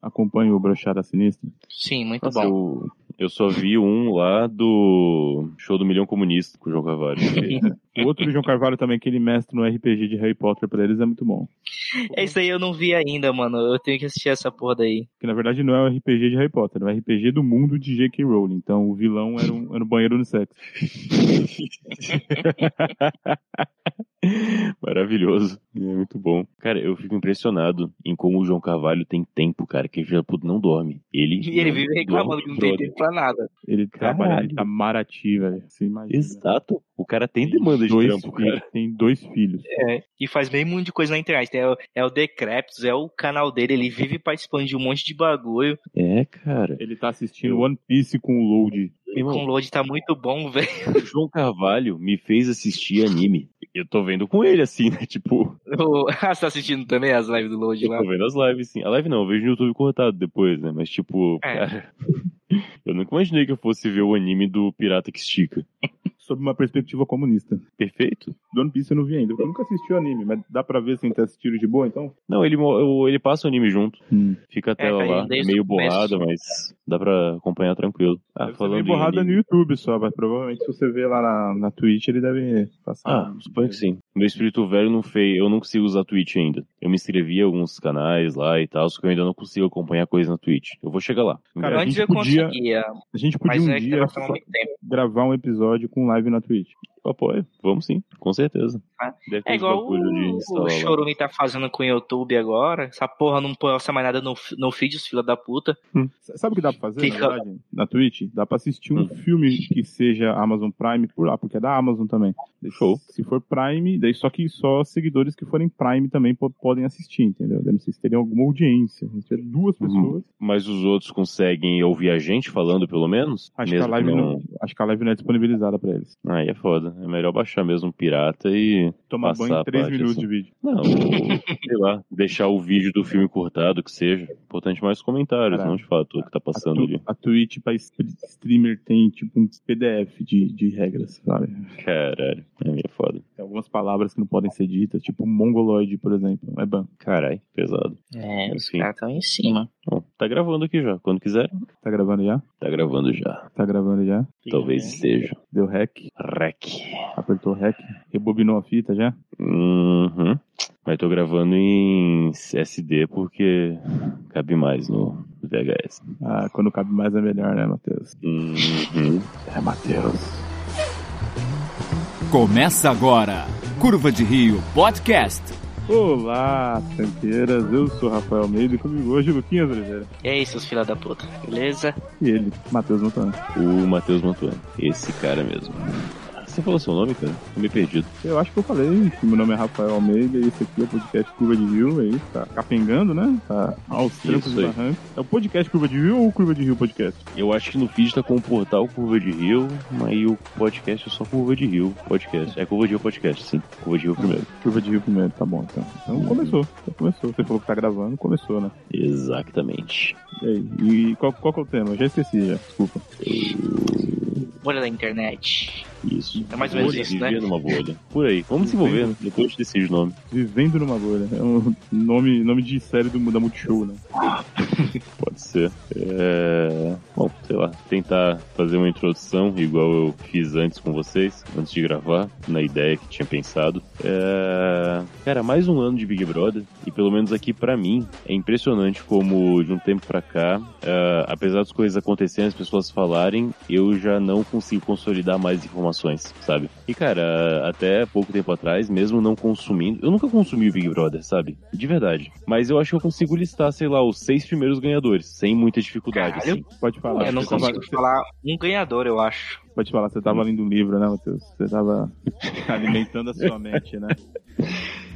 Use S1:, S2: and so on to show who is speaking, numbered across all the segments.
S1: acompanham o Brochada Sinistra?
S2: Sim, muito
S3: Nossa,
S2: bom.
S3: eu, eu só vi um lá do show do Milhão Comunista com o João Carvalho.
S1: O outro do João Carvalho também, que ele mestre no RPG de Harry Potter pra eles, é muito bom.
S2: É isso aí, eu não vi ainda, mano. Eu tenho que assistir essa porra daí.
S1: Que na verdade não é o RPG de Harry Potter, é o RPG do mundo de J.K. Rowling. Então o vilão era um, era um banheiro unissex.
S3: Maravilhoso. É muito bom. Cara, eu fico impressionado em como o João Carvalho tem tempo, cara, que ele não dorme. Ele,
S2: E ele vive reclamando que não tem tempo pra nada.
S1: Ele trabalha,
S3: Caralho.
S1: ele tá marati, velho. Você imagina.
S3: Exato. O cara tem demanda de
S1: dois
S3: trampo, cara.
S1: Tem dois filhos.
S2: É, e faz bem muito de coisa na internet. É, o- é o Decreptus, é o canal dele, ele vive participando de um monte de bagulho.
S3: É, cara.
S1: Ele tá assistindo One Piece com o Load.
S3: Irmão,
S2: Com o load tá muito bom, velho.
S3: o João Carvalho me fez assistir anime. Eu tô vendo com ele, assim, né? Tipo,
S2: Ah, você tá assistindo também as lives do load
S3: eu
S2: lá?
S3: tô vendo as lives, sim. A live não, eu vejo no YouTube cortado depois, né? Mas, tipo,
S2: É.
S3: cara. Eu nunca imaginei que eu fosse ver o anime do Pirata que Estica.
S1: Sob uma perspectiva comunista.
S3: Perfeito?
S1: Do One Piece eu não vi ainda. Eu nunca assisti o anime, mas dá pra ver sem ter assistido de boa, então?
S3: Não, ele, ele passa o anime junto.
S1: Hum.
S3: Fica a
S2: É,
S3: lá, meio
S2: o começo.
S3: borrada, mas dá pra acompanhar tranquilo. Ah,
S1: Deve
S3: falando
S1: borrada no YouTube só, mas provavelmente se você ver lá na, na Twitch ele deve passar.
S3: Ah, suponho que sim. Meu espírito velho não fez. Eu não consigo usar Twitch ainda. Eu me inscrevi em alguns canais lá e tal, só que eu ainda não consigo acompanhar coisa na Twitch. Eu vou chegar lá.
S1: Cara, a
S2: Antes
S1: gente
S2: eu
S1: podia-
S2: conseguia,
S1: A gente podia um
S2: é
S1: dia gravar um episódio com live na Twitch.
S3: Apoio. Vamos sim, com certeza. Deve
S2: É
S3: uns
S2: igual o, o
S3: lá.
S2: Chorume tá fazendo com o YouTube agora. Essa porra não posta mais nada no, no feed, os filha da puta.
S1: S- Sabe o que dá pra fazer,
S2: Fica-
S1: na verdade? Na Twitch? Dá pra assistir um
S3: Hum.
S1: filme que seja Amazon Prime por lá, porque é da Amazon também.
S3: Show.
S1: Se for Prime, daí só que só seguidores que forem Prime também po- podem assistir, entendeu? Eu não sei se teriam alguma audiência. Se tiver duas
S3: Uhum.
S1: pessoas,
S3: Mas os outros conseguem ouvir a gente falando, pelo menos?
S1: acho que,
S3: Mesmo
S1: a live
S3: não...
S1: não... acho que a live não é disponibilizada pra eles.
S3: Aí é foda. É melhor baixar mesmo um pirata e.
S1: Tomar
S3: Passar
S1: banho
S3: a
S1: em três
S3: parte,
S1: minutos
S3: assim.
S1: de vídeo.
S3: Não, sei lá, deixar o vídeo do filme cortado, que seja. Importante mais os comentários,
S1: Caralho.
S3: não de fato o que tá
S1: A,
S3: passando
S1: tu-
S3: ali.
S1: a Twitch pra streamer tem tipo um PDF de, de regras, sabe?
S3: Caralho, é meio foda.
S1: Tem algumas palavras que não podem ser ditas, tipo mongoloide, por exemplo. É ban.
S3: Carai, pesado.
S2: É, os caras estão em cima.
S3: Bom, tá gravando aqui já. Quando quiser,
S1: Tá gravando já?
S3: tá gravando já.
S1: Tá gravando já?
S3: Talvez esteja.
S1: Deu rec,
S3: Rec.
S1: apertou rec, rebobinou a fita já?
S3: Uhum. Mas tô gravando em SD porque cabe mais no VHS.
S1: Ah, quando cabe mais é melhor, né, Matheus?
S3: Uhum.
S1: É, Matheus.
S4: Começa agora, Curva de Rio Podcast.
S1: Olá, tranqueiras, eu sou Rafael Almeida e comigo hoje o Luquinhas Oliveira.
S2: E aí, seus filha da puta, beleza?
S1: E ele, Matheus Montano.
S3: O Matheus Mantuano. Esse cara mesmo. Você falou seu nome, cara? Tô meio perdido.
S1: Eu acho que eu falei meu nome é Rafael Almeida e esse aqui é o podcast Curva de Rio, aí tá capengando, né? Tá aos trancos e barrancos. É o podcast Curva de Rio ou Curva de Rio Podcast?
S3: Eu acho que no feed tá com o portal Curva de Rio, mas o podcast é só Curva de Rio Podcast. É Curva de Rio Podcast, sim. Curva de Rio primeiro.
S1: Curva de Rio primeiro, tá bom então. Então começou, então começou. Você falou que tá gravando, começou, né?
S3: Exatamente.
S1: E aí, e qual, qual que é o tema? Eu já esqueci já, desculpa.
S2: Bolha da internet.
S3: Isso.
S2: É mais ou menos
S3: Bolha,
S2: isso, né?
S3: viver numa bolha. Por aí. Vamos desenvolver, depois a gente decide o nome.
S1: Vivendo numa bolha. É um nome, nome de série do, da Multishow, né?
S3: Pode ser. É... Bom, sei lá, tentar fazer uma introdução, igual eu fiz antes com vocês, antes de gravar, na ideia que tinha pensado. É... Cara, mais um ano de Big Brother, e pelo menos aqui pra mim, é impressionante como de um tempo pra cá, é, apesar das coisas acontecerem, as pessoas falarem, eu já não consigo consolidar mais informações, sabe? E cara, até pouco tempo atrás, mesmo não consumindo, eu nunca consumi o Big Brother, sabe? De verdade. Mas eu acho que eu consigo listar, sei lá, os seis primeiros ganhadores, sem muita dificuldade,
S2: Caralho.
S3: assim.
S1: Pode falar.
S2: eu não
S1: você tava-
S2: consigo falar um ganhador, eu acho.
S1: Pode falar, você tava lendo um livro, né, Matheus? Você tava alimentando a sua mente, né?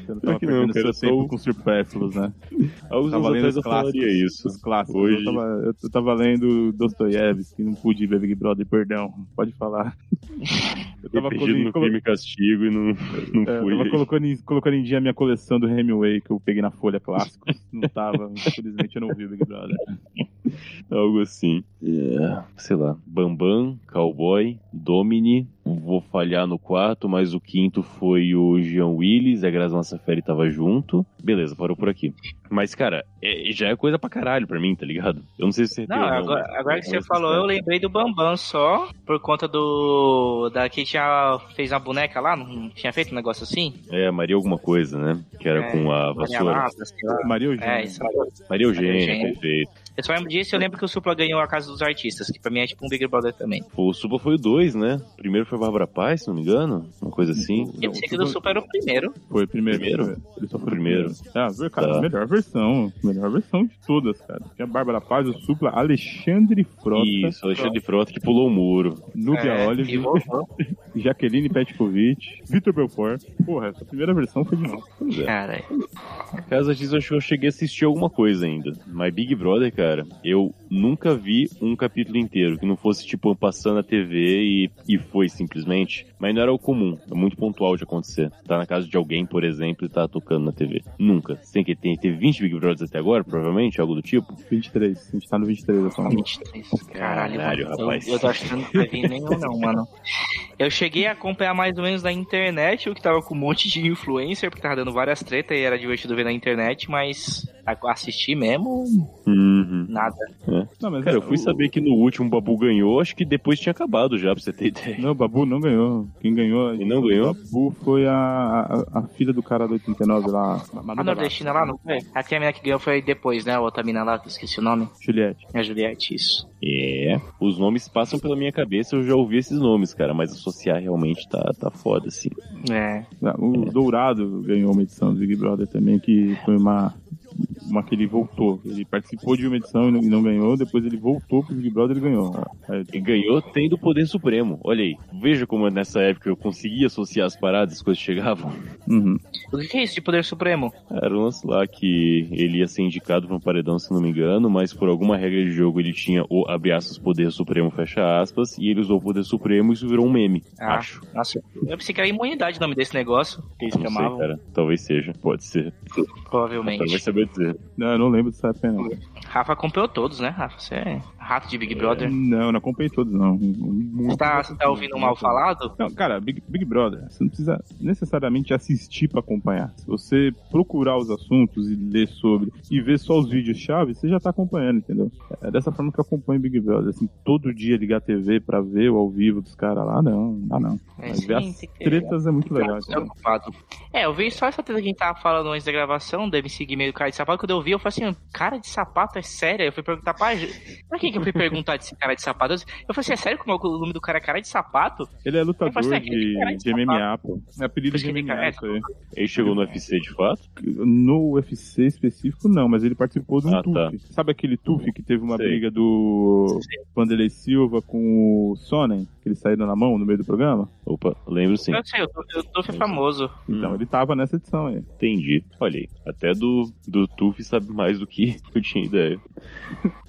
S1: Você não tava
S3: que não,
S1: perdendo
S3: cara,
S1: seu
S3: eu
S1: tempo com supérfluos, né?
S3: Alguns
S1: Tava
S3: anos
S1: lendo
S3: atrás
S1: os
S3: eu
S1: clássicos.
S3: falaria isso.
S1: Os clássicos.
S3: Hoje-
S1: Eu, tava, eu, eu tava lendo Dostoiévski, não pude ver Big Brother, perdão. Pode falar. Eu tava, colo-
S3: no
S1: colo-
S3: crime castigo e não, não
S1: é, eu
S3: fui.
S1: tava colocando, em, colocando em dia a minha coleção do Hemingway que eu peguei na Folha Clássicos. Não tava, infelizmente eu não vi o Big Brother.
S3: Algo assim. É, sei lá. Bambam, Cowboy, Domini, vou falhar no quarto, mas o quinto foi o Jean Willis, a Graça Massaferi tava junto. Beleza, parou por aqui. Mas, cara, é- já é coisa pra caralho pra mim, tá ligado? Eu não sei se você
S2: Não, agora,
S3: mas-
S2: agora que você
S3: mas-
S2: falou, eu lembrei do Bambam só, por conta do. Da que tinha. fez uma boneca lá, não tinha feito um negócio assim?
S3: É, Maria alguma coisa, né? Que era
S2: É,
S3: com a
S2: Maria
S3: vassoura.
S2: Lá.
S1: Maria Eugênia.
S2: É, isso.
S3: Maria Eugênia,
S2: Eugênia.
S3: perfeito.
S2: Eu só lembro disso, eu lembro que o Supla ganhou a Casa dos Artistas, que pra mim é tipo um Big Brother também.
S3: O Supla foi o dois, né? Primeiro foi Bárbara Paz, se não me engano. Uma coisa assim.
S2: Eu pensei que o do Supla era o primeiro.
S1: Foi o primeiro.
S3: Primeiro?
S1: Ele só foi o primeiro. Ah, ver- cara,
S3: Tá.
S1: a melhor versão. Melhor versão de todas, cara. Tinha a Bárbara Paz, o Supla, Alexandre Frota,
S3: Isso, Alexandre Frota que pulou o muro.
S1: Núbia
S2: É,
S1: Olive,
S2: e.
S1: Jaqueline Petkovic, Vitor Belfort. Porra, essa primeira versão foi demais.
S3: É.
S2: Cara,
S3: Casa disso, eu acho que eu cheguei a assistir alguma coisa ainda. Mas Big Brother, cara, eu nunca vi um capítulo inteiro que não fosse, tipo, passando na TV e, e foi simplesmente. Mas não era o comum, é muito pontual de acontecer. Tá na casa de alguém, por exemplo, e tá tocando na TV. Nunca. Sem que tem, teve 20 Big Brothers até agora, provavelmente, algo do tipo.
S1: 23. A gente tá no 23 dessa hora.
S2: 23. Caralho,
S3: Caralho,
S2: mano.
S3: rapaz.
S2: Eu, eu tô achando que não vai vir nenhum, não, mano. Eu cheguei a acompanhar mais ou menos na internet, o que tava com um monte de influencer, porque tava dando várias tretas e era divertido ver na internet, mas assistir mesmo,
S3: Uhum.
S2: Nada.
S1: Não, mas
S3: Cara,
S1: é,
S3: eu fui
S1: o-
S3: saber que no último o Babu ganhou, acho que depois tinha acabado já, pra você ter ideia.
S1: Não, o Babu não ganhou. Quem ganhou?
S3: E não ganhou?
S1: O Babu foi a, a, a filha do cara do 89 lá. Manu
S2: A nordestina lá, não foi? A mina que ganhou foi depois, né? A outra mina lá, que eu esqueci o nome.
S1: Juliette.
S2: É a Juliette, isso.
S3: É, os nomes passam pela minha cabeça, eu já ouvi esses nomes, cara, mas associar realmente tá, tá foda, assim.
S2: É.
S1: O Dourado ganhou uma edição do Big Brother também, que foi uma, uma que ele voltou. Ele participou de uma edição e não, e não ganhou, depois ele voltou pro Big Brother e ganhou.
S3: E ganhou tendo o poder supremo. Olha aí, veja como nessa época eu conseguia associar as paradas, as coisas chegavam.
S1: uhum.
S2: O que é isso de poder supremo?
S3: Era um lance lá que ele ia ser indicado para um paredão, se não me engano, mas por alguma regra de jogo ele tinha o abre aspas poder supremo, fecha aspas, e ele usou o poder supremo e isso virou um meme,
S2: Ah.
S3: acho.
S2: Nossa, eu pensei que era imunidade o nome desse negócio. Que eles
S3: Não sei,
S2: chamavam,
S3: cara. Talvez seja, pode ser.
S2: provavelmente.
S3: Vai saber dizer.
S1: Não, eu não lembro dessa época, não.
S2: Rafa acompanhou todos, né, Rafa? Você é rato de Big Brother.
S1: Não, não acompanhei todos, não. Muito
S2: Você tá, você tá ouvindo mal falado?
S1: Não, cara, Big, Big Brother, você não precisa necessariamente assistir pra acompanhar. Se você procurar os assuntos e ler sobre e ver só os vídeos-chave, você já tá acompanhando, entendeu? É dessa forma que eu acompanho Big Brother. Assim, todo dia ligar a TV pra ver o ao vivo dos caras lá, não, não dá não.
S2: É,
S1: Mas ver as tretas é muito legal,
S2: preocupado. É, eu vi só essa treta que a gente tava falando antes da gravação, deve seguir meio cara de sapato. Quando eu vi, eu falei assim, cara de sapato é sério? Eu fui perguntar pra. Pra quem que eu fui perguntar desse cara de sapato? Eu falei assim, é sério como o nome do cara é cara de sapato?
S1: Ele é lutador
S2: Eu faço aquele cara
S1: de,
S2: de
S1: de MMA, pô. É apelido de MMA,
S2: cara-
S1: isso aí.
S3: Ele chegou no UFC de fato?
S1: No UFC específico, não, mas ele participou de um
S3: Ah, tá.
S1: TUF. Sabe aquele TUF que teve uma
S3: Sei.
S1: briga do Vanderlei Silva com o Sonnen, que eles saíram na mão no meio do programa?
S3: Opa, lembro sim.
S2: Eu sei, tô, eu tô famoso.
S1: Então,
S3: Hum.
S1: ele tava nessa edição aí.
S3: Entendi. Olha aí, até do, do Tuf sabe mais do que eu tinha ideia.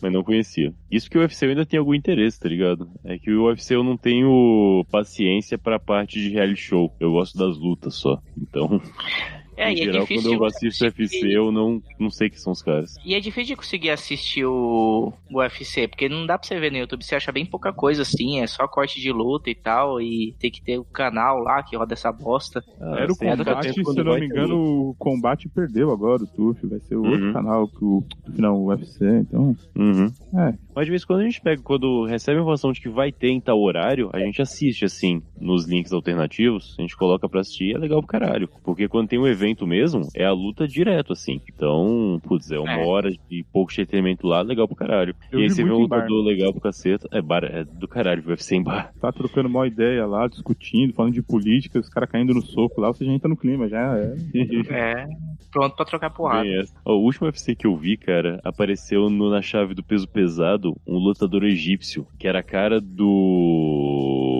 S3: Mas não conhecia. Isso que o UFC ainda tem algum interesse, tá ligado? É que o UFC eu não tenho paciência pra parte de reality show. Eu gosto das lutas só. Então,
S2: É,
S3: em
S2: e é
S3: geral,
S2: difícil.
S3: quando eu assisto UFC, eu não, não sei quem são os caras.
S2: E é difícil de conseguir assistir o, o UFC, porque não dá pra você ver no YouTube, você acha bem pouca coisa assim, é só corte de luta e tal, e tem que ter o canal lá que roda essa bosta.
S3: Ah,
S1: Era o combate, se
S3: quando
S1: eu não me engano, o combate perdeu agora, o TUF. Vai ser o outro
S3: Uhum.
S1: canal que o não, o UFC, então.
S3: Uhum.
S1: É.
S3: Mas de vez em quando a gente pega, quando recebe a informação de que vai ter em tal horário, a gente assiste assim, nos links alternativos, a gente coloca pra assistir e é legal pro caralho. Porque quando tem um evento mesmo, é a luta direto, assim. Então, putz, é uma
S2: É.
S3: hora de pouco entretenimento lá, legal pro caralho.
S1: Eu
S3: e aí você vê um
S1: em bar.
S3: lutador legal pro caceta. É, bar, é do caralho, UFC em bar.
S1: Tá trocando uma ideia lá, discutindo, falando de política, os caras caindo no soco lá, você já entra no clima, já é.
S2: É, pronto pra trocar porrada.
S3: Ó, o último UFC que eu vi, cara, apareceu no- na chave do peso pesado um lutador egípcio, que era a cara do.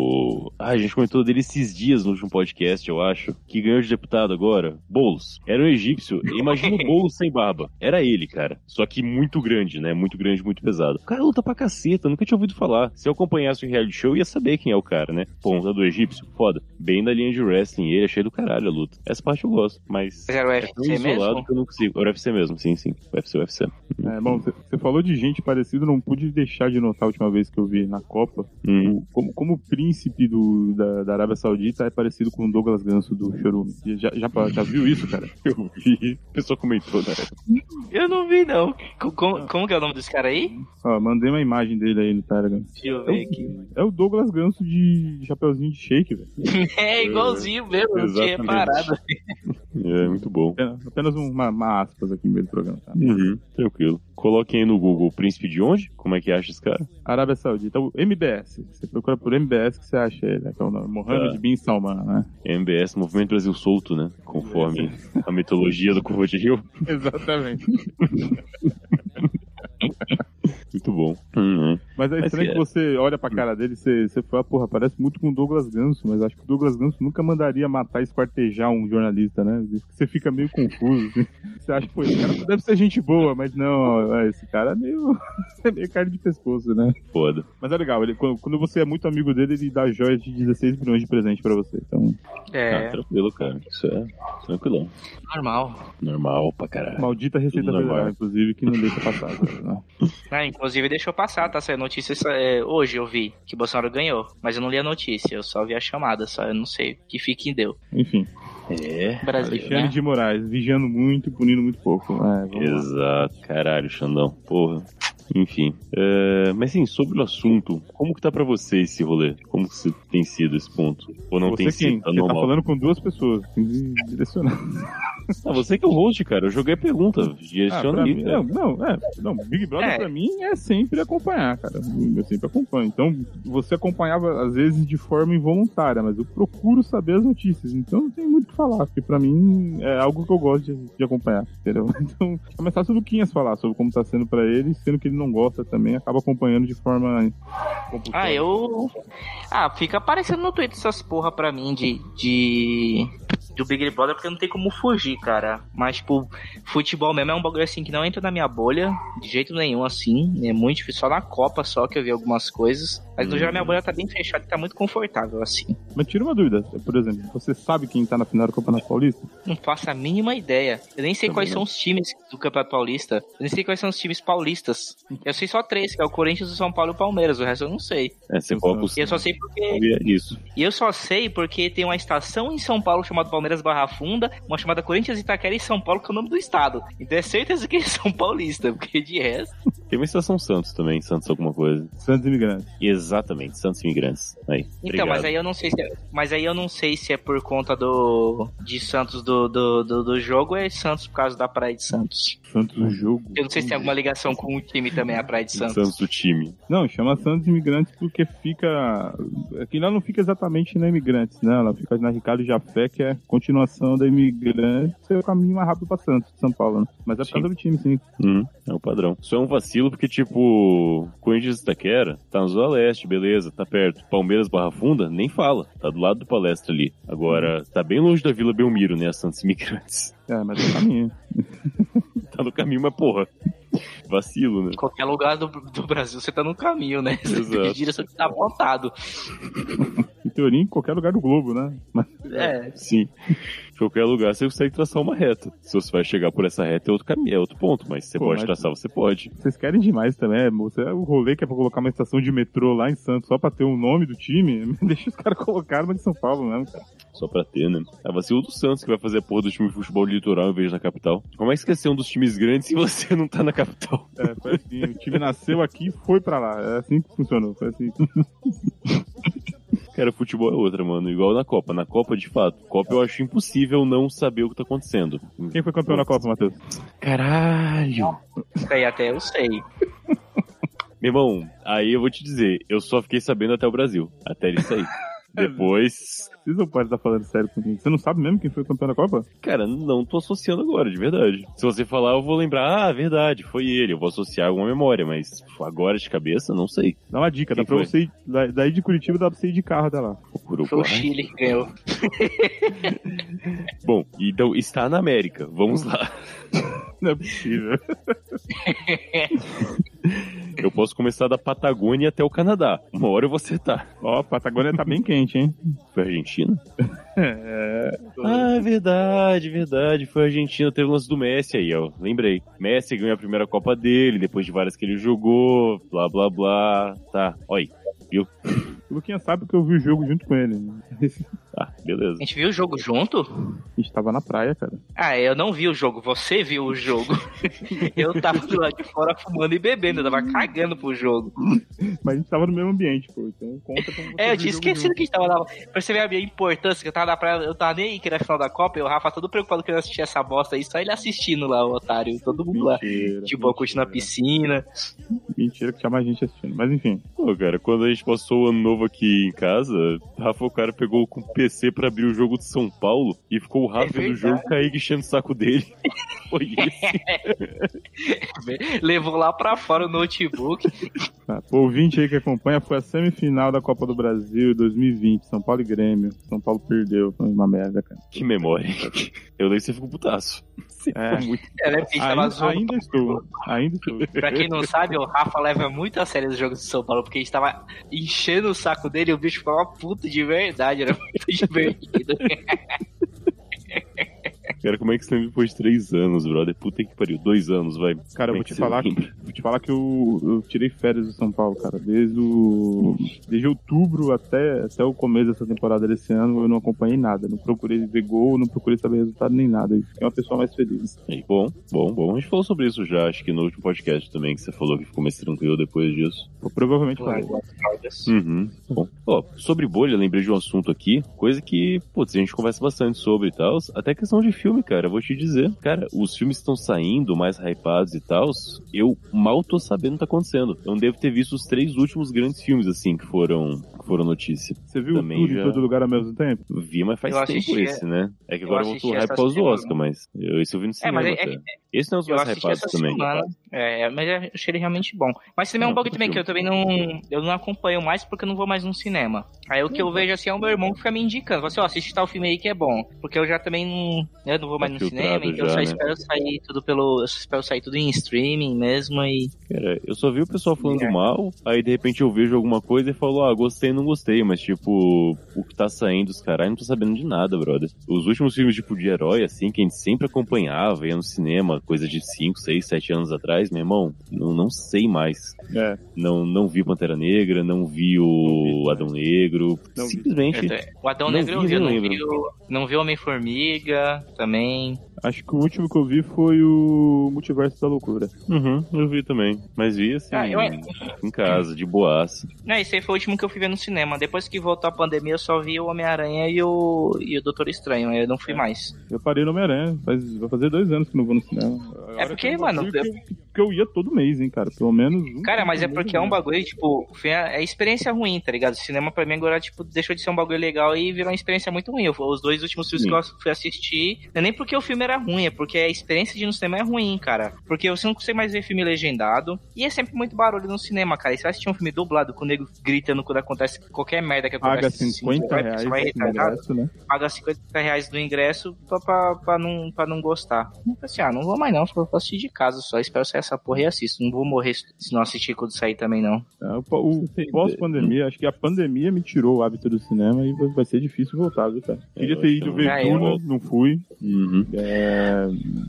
S3: Ah, a gente comentou dele esses dias no último podcast, eu acho. Que ganhou de deputado agora. Boulos. Era um egípcio. Imagina o Boulos sem barba. Era ele, cara. Só que muito grande, né? Muito grande, muito pesado. O cara luta pra caceta, nunca tinha ouvido falar. Se eu acompanhasse o reality show, eu ia saber quem é o cara, né? Pô, um lutador egípcio, foda. Bem na linha de wrestling, ele é cheio do caralho a luta. Essa parte eu gosto, mas.
S2: Mas era o
S3: É
S2: UFC
S3: isolado
S2: mesmo?
S3: que eu não consigo. Era UFC mesmo, sim, sim. UFC, UFC.
S1: É, bom, você- falou de gente parecida, não pude deixar de notar a última vez que eu vi na Copa.
S3: Hum.
S1: o- como, como o príncipe do, da, da Arábia Saudita é parecido com o Douglas Ganso do Chorume. Já, já, já viu isso, cara?
S3: Eu vi. A pessoa comentou, né?
S2: Eu não vi, não. Como, como que é o nome desse cara aí?
S1: Ó, mandei uma imagem dele aí no Telegram.
S2: Deixa eu ver aqui.
S1: É o Douglas Ganso de chapeuzinho de shake, velho.
S2: É igualzinho mesmo, eu tinha
S3: Exatamente.
S2: reparado.
S3: É, muito bom.
S1: Apenas, apenas uma, uma aspas aqui no meio do programa, tá?
S3: Uhum, tranquilo. Coloquem aí no Google Príncipe de onde? Como é que acha esse cara?
S1: Arábia Saudita, o MBS. Você procura por MBS que você acha ele, né? Que é o nome, Mohammed
S3: Tá.
S1: Bin Salman, né?
S3: MBS, Movimento Brasil Solto, né? Conforme a mitologia do Curva de Rio.
S1: Exatamente.
S3: Muito bom. Uhum.
S1: Mas é
S3: Mas
S1: estranho
S3: é.
S1: que você olha pra cara dele e você, você fala, porra, parece muito com o Douglas Ganso, mas acho que o Douglas Ganso nunca mandaria matar e esquartejar um jornalista, né? Você fica meio confuso. assim. Você acha, pô, esse cara deve ser gente boa, mas não, é, esse cara é meio, é meio carne de pescoço, né?
S3: Foda.
S1: Mas é legal, ele, quando, quando você é muito amigo dele, ele dá joias de 16 milhões de presente pra você. Então,
S3: Ah,
S2: É,
S3: tranquilo, cara. Isso é tranquilão.
S2: normal.
S3: Normal pra caralho.
S1: maldita Receita
S3: normal.
S1: Federal, inclusive, que não deixa passar. Né?
S2: Ah, inclusive deixou passar, tá? Saiu notícia é, hoje, eu vi que Bolsonaro ganhou. Mas eu não li a notícia, eu só vi a chamada, só eu não sei. Que fique em deu.
S1: Enfim,
S3: É.
S2: Brasil,
S1: Alexandre
S2: né?
S1: de Moraes, vigiando muito, punindo muito pouco. É, vamos lá.
S3: Exato. Caralho, Xandão. Porra. Enfim. É, mas sim, sobre o assunto, como que tá pra você esse rolê? Como que você tem sido esse ponto? Ou não
S1: Você
S3: tem
S1: quem?
S3: sido? Tá
S1: Você tá
S3: normal?
S1: falando com duas pessoas, direcionar.
S3: Ah, você que é o host, cara. Eu joguei a pergunta.
S1: Ah,
S3: Direciona
S1: pra
S3: aí,
S1: mim, não, não, é, não, Big Brother
S2: É.
S1: pra mim é sempre acompanhar, cara. Eu sempre acompanho. Então, você acompanhava às vezes de forma involuntária, mas eu procuro saber as notícias. Então, não tem muito o que falar, porque pra mim é algo que eu gosto de, de acompanhar, entendeu? Então, começar sobre o Quinhas falar sobre como tá sendo pra ele, sendo que ele não gosta também, acaba acompanhando de forma.
S2: Ah, eu. Ah, fica aparecendo no Twitter essas porra pra mim de. de... Do Big Brother, porque não tem como fugir, cara. Mas, tipo, futebol mesmo é um bagulho assim que não entra na minha bolha, de jeito nenhum, assim. É muito difícil. Só na Copa só que eu vi algumas coisas. Mas no geral minha bolha tá bem fechada e tá muito confortável, assim.
S1: Mas tira uma dúvida, por exemplo, você sabe quem tá na final do Campeonato Paulista?
S2: Não faço a mínima ideia. Eu nem sei
S1: Também
S2: quais
S1: não.
S2: são os times do Campeonato Paulista. Eu nem sei quais são os times paulistas. Eu sei só três, que é o Corinthians, o São Paulo e o Palmeiras. O resto eu não sei.
S3: É, você coloca o
S2: E eu só sei porque.
S3: E isso.
S2: E eu só sei porque tem uma estação em São Paulo chamada Palmeiras Barra Funda, uma chamada Corinthians Itaquera em São Paulo, que é o nome do estado. Então é certeza que eles são paulistas, porque de resto.
S3: Tem uma estação Santos também, Santos alguma coisa.
S1: Santos Imigrantes.
S3: Exatamente, Santos Imigrantes. Aí.
S2: Então, mas aí eu não sei se é, mas aí eu não sei se é por conta do de Santos do, do, do, do jogo ou é Santos por causa da Praia de Santos.
S1: Santos o jogo.
S2: Eu não sei se tem alguma ligação com o time também, a Praia de Santos.
S3: Santos do time.
S1: Não, chama Santos Imigrantes porque fica. Aqui lá não fica exatamente na Imigrantes, né? Ela fica na Ricardo Jafé, que é continuação da Imigrantes, é o caminho mais rápido pra Santos, de São Paulo, né? Mas é por causa do time, sim.
S3: Uhum, é o padrão. Isso é um vacilo porque, tipo, Corinthians Itaquera tá na Zona Leste, beleza, tá perto. Palmeiras Barra Funda, nem fala. Tá do lado do palestra ali. Agora, tá bem longe da Vila Belmiro, né? A Santos Imigrantes.
S1: É, mas é o caminho.
S3: Tá no caminho, mas porra. Vacilo, né?
S2: Em qualquer lugar do, do Brasil você tá no caminho, né?
S3: Exato.
S2: direção que tá apontado.
S1: Em teoria, em qualquer lugar do globo, né? Mas
S2: É.
S3: Sim. Qualquer lugar você consegue traçar uma reta. Se você vai chegar por essa reta é outro caminho, é outro ponto, mas você
S1: Pô,
S3: pode
S1: mas-
S3: traçar, você pode.
S1: vocês querem demais também. É, você, o rolê que é pra colocar uma estação de metrô lá em Santos só pra ter o nome do time, deixa os caras colocar uma de São Paulo mesmo, cara.
S3: Só pra ter, né? É vacilo do Santos que vai fazer a porra do time de futebol litoral em vez da capital. Como é que ser um dos times grandes se você não tá na capital?
S1: É, foi assim, o time nasceu aqui e foi pra lá. É assim que funcionou. Foi assim.
S3: Cara, futebol é outra, mano. Igual na Copa. Na Copa, de fato. Copa eu acho impossível não saber o que tá acontecendo.
S1: Quem foi campeão da Copa, Matheus?
S3: Caralho!
S2: Isso aí até eu sei.
S3: Meu irmão, aí eu vou te dizer, eu só fiquei sabendo até o Brasil. Até ele sair. Depois.
S1: Vocês não podem estar falando sério comigo. Você não sabe mesmo quem foi o campeão da Copa?
S3: Cara, não tô associando agora, de verdade. Se você falar, eu vou lembrar, ah, verdade, foi ele. Eu vou associar alguma memória, mas agora de cabeça, não sei.
S1: Dá uma dica,
S3: Quem
S1: dá pra
S3: foi?
S1: você ir. da- Daí de Curitiba dá pra você ir de carro até lá.
S3: Uruguai.
S2: Foi o Chile que ganhou.
S3: Bom, então está na América. Vamos lá.
S1: Não é possível.
S3: Eu posso começar da Patagônia até o Canadá. Uma hora eu vou acertar.
S1: Ó, a Patagônia tá bem quente, hein?
S3: Foi a Argentina?
S1: É.
S3: Ah, é verdade, verdade. Foi a Argentina, teve o lance do Messi aí, ó. Lembrei. Messi ganhou a primeira Copa dele, depois de várias que ele jogou, blá blá blá. Tá, olha aí, viu?
S1: O Luquinha sabe porque eu vi o jogo junto com ele.
S3: Ah, beleza.
S2: A gente viu o jogo junto?
S1: A gente tava na praia, cara.
S2: Ah, eu não vi o jogo, você viu o jogo. eu tava do lado de fora fumando e bebendo, eu tava cagando pro jogo.
S1: Mas a gente tava no mesmo ambiente, pô. Então conta como
S2: É, eu tinha esquecido que a gente tava lá. Ver a minha importância, que eu tava na praia, eu tava nem aí que era final da Copa, e o Rafa todo preocupado que eu assistia essa bosta aí, só ele assistindo lá, o otário, todo mundo lá.
S1: Mentira,
S2: Tipo, eu curtindo na
S1: mentira.
S2: piscina.
S1: Mentira que tinha mais gente assistindo. Mas enfim.
S3: Pô, cara, quando a gente passou o ano novo aqui em casa, Rafa, o cara pegou com o PC pra abrir o jogo de São Paulo e ficou o Rafa
S2: É
S3: vendo o jogo, Kaique enchendo o saco dele. Foi esse.
S2: Levou lá pra fora o notebook.
S1: Tá. O ouvinte aí que acompanha foi a semifinal da Copa do Brasil 2020, São Paulo e Grêmio. São Paulo perdeu, foi uma merda, cara.
S3: Que memória. Eu que você ficou putaço.
S1: É.
S3: muito...
S2: É, né? Porque a gente tava
S1: Ainda, ainda estou, ainda estou.
S2: Pra quem não sabe, o Rafa leva muito a sério os jogos de São Paulo, porque a gente tava enchendo o saco dele e o bicho foi uma puta de verdade, era muito divertido.
S3: Cara, como é que você lembra depois de três anos, brother? Puta que pariu. Dois anos, vai.
S1: Cara, eu
S3: é
S1: vou
S3: que
S1: te falar que, vou te falar que eu, eu tirei férias do São Paulo, cara. Desde o. Desde outubro até, até o começo dessa temporada desse ano, eu não acompanhei nada. Não procurei ver gol, não procurei saber resultado nem nada. Eu fiquei uma pessoa mais feliz.
S3: Aí, bom, bom, bom. A gente falou sobre isso já, acho que no último podcast também, que você falou que ficou mais tranquilo depois disso.
S1: Eu provavelmente falei.
S3: Uhum. Bom, ó, sobre bolha, lembrei de um assunto aqui, coisa que, putz, a gente conversa bastante sobre e tal, até questão de filme, cara, eu vou te dizer. Cara, os filmes estão saindo mais hypados e tal, eu mal tô sabendo o que tá acontecendo. Eu não devo ter visto os três últimos grandes filmes, assim, que foram, que foram notícia.
S1: Você viu
S3: Também
S1: tudo
S3: já-
S1: em todo lugar ao mesmo tempo?
S3: Vi, mas faz
S2: Eu
S3: tempo
S2: assisti-
S3: esse, né? É que
S2: eu
S3: agora
S2: assisti
S3: voltou o hype por causa do
S2: semana.
S3: Oscar, mas eu, esse eu vi no
S2: É,
S3: cinema
S2: mas é,
S3: até.
S2: é,
S3: Esse não é os
S2: eu
S3: mais hypados também.
S2: semana. É, mas eu achei ele realmente bom. Mas também é um
S3: puta
S2: também que eu também não. Eu não acompanho mais porque eu não vou mais no cinema. Aí o que eu vejo assim é o meu irmão que fica me indicando. Fala assim, ó, assiste tal filme aí que é bom. Porque eu já também não. Eu não vou mais
S3: Tá
S2: no cinema,
S3: filtrado
S2: então eu
S3: já,
S2: só
S3: né?
S2: espero sair tudo pelo. Eu só espero sair tudo em streaming mesmo e.
S3: Cara, eu só vi o pessoal falando
S2: É.
S3: mal, aí de repente eu vejo alguma coisa e falo, ah, gostei, não gostei, mas tipo, o que tá saindo, os caras, não tô sabendo de nada, brother. Os últimos filmes, tipo, de herói, assim, que a gente sempre acompanhava, ia no cinema, coisa de 5, 6, 7 anos atrás, meu irmão, não, não sei mais.
S1: É.
S3: Não, não vi Pantera Negra, não vi o Adão Negro,
S1: Não vi.
S3: simplesmente.
S2: O Adão
S3: Não
S2: Negro eu
S3: vi,
S2: vi, eu
S3: não
S2: não vi, o- não vi Homem-Formiga também também.
S1: Acho que o último que eu vi foi o Multiverso da Loucura.
S3: Uhum, eu vi também, mas vi assim,
S2: Ah, eu-
S3: em casa, de boaça.
S2: Não, esse aí foi o último que eu fui ver no cinema. Depois que voltou a pandemia, eu só vi o Homem-Aranha e o, e o Doutor Estranho. Aí eu não fui mais.
S1: Eu parei no Homem-Aranha. Faz, vai fazer dois anos que eu não vou no cinema. Agora
S2: porque, mano,
S1: Que eu, que eu ia todo mês, hein, cara. Pelo menos um.
S2: Cara, mas é porque é um bagulho, tipo, é experiência ruim, tá ligado? O cinema pra mim agora, tipo, deixou de ser um bagulho legal e virou uma experiência muito ruim. Eu- Os dois últimos filmes
S3: Sim.
S2: que eu fui assistir, não é nem porque o filme era ruim, é porque a experiência de ir no cinema é ruim, cara. Porque você não consegue mais ver filme legendado e é sempre muito barulho no cinema, cara. E você vai assistir um filme dublado com o nego gritando quando acontece qualquer merda que acontece.
S1: Paga
S2: assim,
S1: 50
S2: vai-
S1: reais
S2: você vai retardado,
S1: ingresso, né?
S2: paga 50 reais do ingresso pra, pra, pra não, pra não gostar. Eu falei assim, ah, não vou mais não, vou assistir de casa só, espero sair essa porra e assisto. Não vou morrer se não assistir quando sair também, não.
S1: É, o o pós-pandemia, acho que a pandemia me tirou o hábito do cinema e vai- ser difícil voltar, viu, cara?
S3: É,
S1: Queria ter ido ver. Duna,
S2: Ah,
S1: não fui.
S3: Uhum.
S1: É,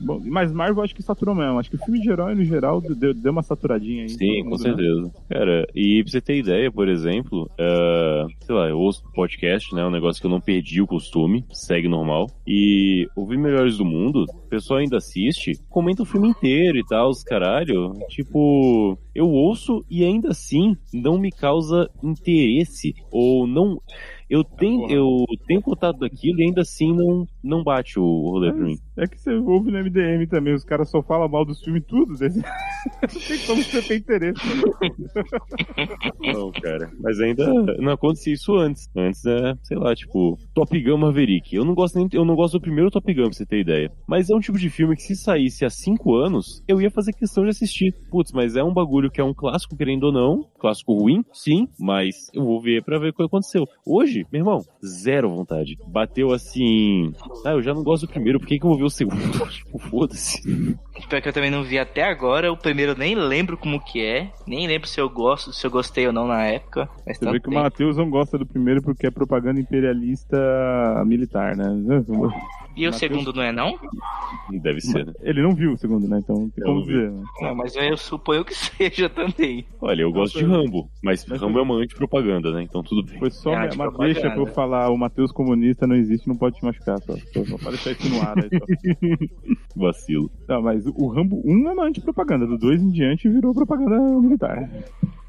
S1: bom, mas Marvel acho que saturou mesmo. Acho que o filme de herói, no geral, deu, deu uma saturadinha aí.
S3: Sim, com
S1: né?
S3: certeza. Cara, e pra você ter ideia, por exemplo, é, sei lá, eu ouço podcast, né? Um negócio que eu não perdi o costume, segue normal. E ouvir Melhores do Mundo, pessoal ainda assiste, comenta o filme inteiro e tal, os caralho. Tipo, eu ouço e ainda assim não me causa interesse. Ou não. Eu tenho, eu tenho contato daquilo e ainda assim não, não bate o rolê pra mim.
S1: É que você ouve no MDM também, os caras só falam mal dos filmes tudo. Desse... não tem como você ter interesse.
S3: Não, cara. Mas ainda não acontecia isso antes. Antes é, sei lá, tipo, Top Gun Maverick. Eu não gosto nem, eu não gosto do primeiro Top Gun, pra você ter ideia. Mas é um tipo de filme que se saísse há cinco anos, eu ia fazer questão de assistir. Putz, mas é um bagulho que é um clássico, querendo ou não. Clássico ruim, sim, mas eu vou ver pra ver o que aconteceu. Hoje, meu irmão, zero vontade. Bateu assim. Ah, eu já não gosto do primeiro, por que, que eu vou ver o segundo? tipo, foda-se.
S2: Pior que eu também não vi até agora, o primeiro eu nem lembro como que é, nem lembro se eu gosto, se eu gostei ou não na época. Mas
S1: Você vê que o. Matheus não gosta do primeiro porque é propaganda imperialista militar, né?
S2: E o
S1: Matheus-
S2: segundo não é, não?
S3: Deve ser, né?
S1: Ele não viu o segundo, né? Então não tem como dizer. né?
S2: Não, mas eu suponho que seja também.
S3: Olha, eu gosto de Rambo, mas Rambo é uma antipropaganda, né? Então tudo bem.
S1: Foi só
S2: É,
S1: uma, deixa pra eu falar o Matheus comunista não existe, não pode te machucar. Só, só, pra deixar isso no ar. Aí, só.
S3: Vacilo.
S1: Não, mas o Rambo 1 é uma antipropaganda, do 2 em diante virou propaganda militar.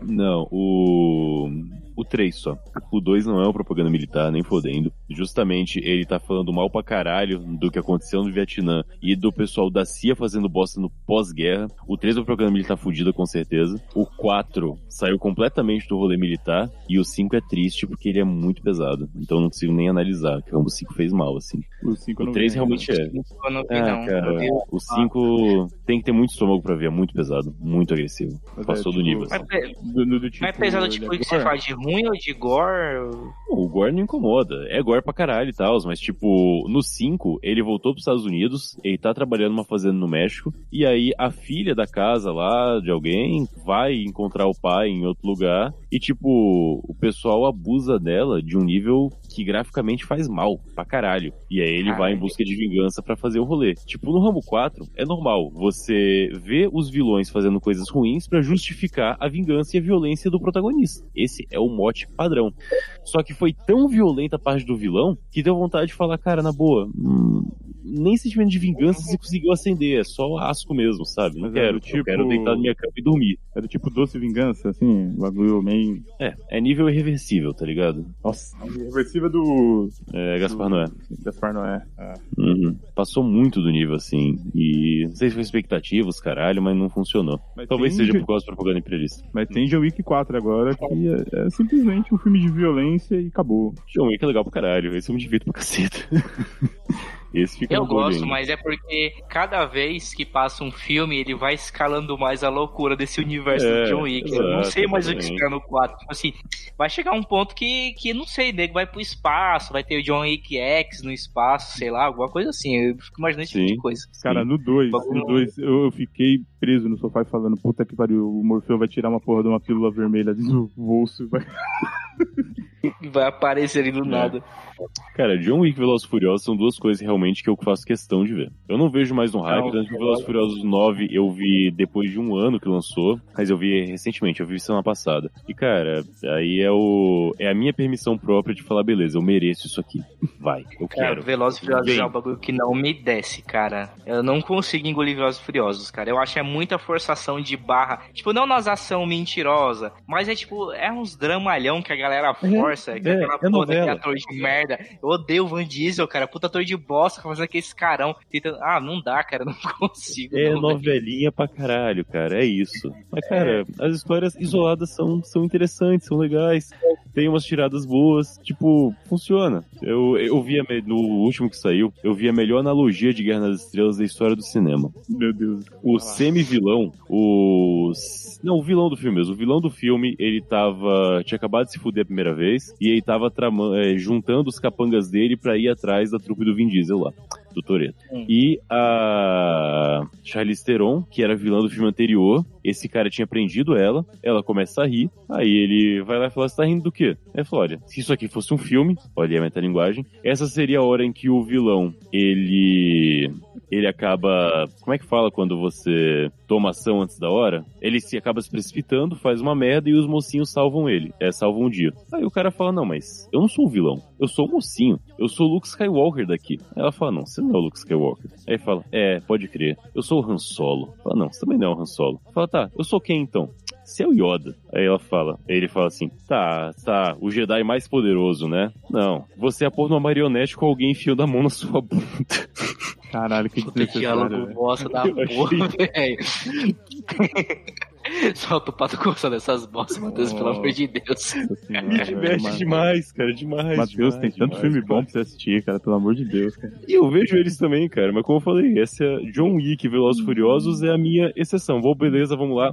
S3: Não, o. O 3 só. O 2 não é uma propaganda militar, nem fodendo. Justamente ele tá falando mal pra caralho do que aconteceu no Vietnã e do pessoal da CIA fazendo bosta no pós-guerra. O 3 é uma propaganda militar fudida, com certeza. O 4 saiu completamente do rolê militar. E o 5 é triste porque ele é muito pesado. Então eu não consigo nem analisar. Que o Rambo 5 fez mal, assim.
S1: O 5
S3: O 3 realmente é.
S2: Não
S3: Ah,
S2: não.
S3: cara, o 5 tem que ter muito estômago pra ver, é muito pesado, muito agressivo.
S1: Mas
S3: Passou
S1: é,
S3: do
S1: tipo,
S3: nível.
S2: Mas,
S3: Assim.
S2: pe-
S1: Do, do, do tipo,
S2: mas é pesado, tipo,
S1: é
S2: que você fala de ruim ou de gore?
S3: O Gore não incomoda, é Gore pra caralho e tal, mas tipo, no 5, ele voltou pros Estados Unidos, ele tá trabalhando numa fazenda no México, e aí a filha da casa lá, de alguém, vai encontrar o pai em outro lugar, e tipo, o pessoal abusa dela de um nível que graficamente faz mal pra caralho. E aí ele vai em busca de vingança pra fazer o rolê. Tipo, no Rambo 4, é normal você ver os vilões fazendo coisas ruins pra justificar a vingança e a violência do protagonista. Esse é o mote padrão. Só que foi tão violenta a parte do vilão que deu vontade de falar, cara, na boa, hum, nem sentimento de vingança você conseguiu acender, é só asco mesmo, sabe? Não
S1: Mas é
S3: quero, eu
S1: tipo-
S3: quero deitar na minha cama e dormir.
S1: É do tipo doce vingança, assim, bagulho meio.
S3: É, é nível irreversível, tá ligado?
S1: Nossa, reversível do.
S3: É, Gaspar Noé.
S1: Gaspar Noé. Ah.
S3: Uhum. Passou muito do nível assim. E não sei se foi expectativas, caralho, mas não funcionou.
S1: Mas
S3: Talvez seja por causa da propaganda imperialista.
S1: Mas tem John Wick 4 agora, que é, é simplesmente um filme de violência e acabou.
S3: John Wick é legal pra caralho. Esse eu me divirto pra caceta. Esse fica
S2: Eu gosto,
S3: ainda.
S2: mas é porque cada vez que passa um filme, ele vai escalando mais a loucura desse universo
S3: É,
S2: do John Wick. eu não sei mais o que
S3: exatamente.
S2: espera no 4. Tipo assim, vai chegar um ponto que, que não sei, nego vai pro espaço, vai ter o John Wick X no espaço, sei lá, alguma coisa assim. Eu fico imaginando esse tipo
S3: Sim.
S2: de coisa.
S1: Cara, no 2,
S2: Bagulho-
S1: no 2, eu, fiquei preso no sofá e falando, puta que pariu, o Morfeu vai tirar uma porra de uma pílula vermelha do bolso e vai.
S2: Vai aparecer ali do nada.
S3: Cara, John Wick e Velozes e Furiosos são duas coisas realmente que eu faço questão de ver. Eu não vejo mais no hype,
S2: Não,
S3: tanto que Velozes e Furiosos 9 eu vi depois de um ano que lançou, mas eu vi recentemente, eu vi semana passada. E cara, aí é o é a minha permissão própria de falar, beleza, eu mereço isso aqui. Vai, eu
S2: Cara,
S3: quero.
S2: Velozes e Furiosos
S3: Vem.
S2: é um bagulho que não me desce, cara. Eu não consigo engolir Velozes e Furiosos, cara. Eu acho que é muita forçação de barra. Tipo, não nas ação mentirosa, mas é tipo, é uns dramalhão que a galera força. Que
S3: é,
S2: aquela
S3: é
S2: porra daquele
S3: novela.
S2: ator de merda. Eu odeio o Van Diesel, cara. Puta ator de bosta, fazendo aquele carão. Tentando... Ah, não dá, cara. Não consigo.
S3: É
S2: não,
S3: novelinha pra caralho, cara, é isso. Mas, cara, as histórias isoladas são, são interessantes, são legais, tem umas tiradas boas, tipo, funciona. Eu, eu vi, no último que saiu, eu vi a melhor analogia de Guerra nas Estrelas da história do cinema.
S1: Meu Deus.
S3: O semi-vilão, o... Não, o vilão do filme mesmo. O vilão do filme, ele tava... Tinha acabado de se fuder a primeira vez, e ele tava tramando, é, juntando os capangas dele pra ir atrás da trupe do Vin Diesel lá, do Toreto. E a Charlize Theron, que era vilã do filme anterior, esse cara tinha prendido ela, ela começa a rir, aí ele vai lá e fala, você tá rindo do quê? Aí fala, olha, se isso aqui fosse um filme, olha a metalinguagem, essa seria a hora em que o vilão, ele... Ele acaba. Como é que fala quando você toma ação antes da hora? Ele se acaba se precipitando, faz uma merda e os mocinhos salvam ele. É, salvam o dia. Aí o cara fala: Não, mas eu não sou o vilão. Eu sou o mocinho. Eu sou o Luke Skywalker daqui. Aí ela fala: Não, você não é o Luke Skywalker. Aí fala: É, pode crer. Eu sou o Han Solo. Fala: Não, você também não é o Han Solo. Fala: Tá, eu sou quem então? Você é o Yoda. Aí ela fala, aí ele fala assim: tá, tá, o Jedi mais poderoso, né? Não, você é pôr numa marionete com alguém enfiando a mão na sua bunda.
S1: Caralho, que
S2: Puta diálogo
S1: desnecessário.
S2: bosta da
S3: Eu achei-
S2: porra, velho. Solta o pato coçando essas bostas, Matheus, pelo
S1: Oh.
S2: amor de Deus.
S1: Senhora,
S3: Me diverte
S1: mano.
S3: demais, cara, demais.
S1: Matheus, tem tanto
S3: demais,
S1: filme
S3: cara.
S1: bom pra você assistir, cara, pelo amor de Deus, cara.
S3: E eu vejo eles também, cara, mas como eu falei, essa John Wick e Velozes e Furiosos é a minha exceção. Vou, beleza, vamos lá.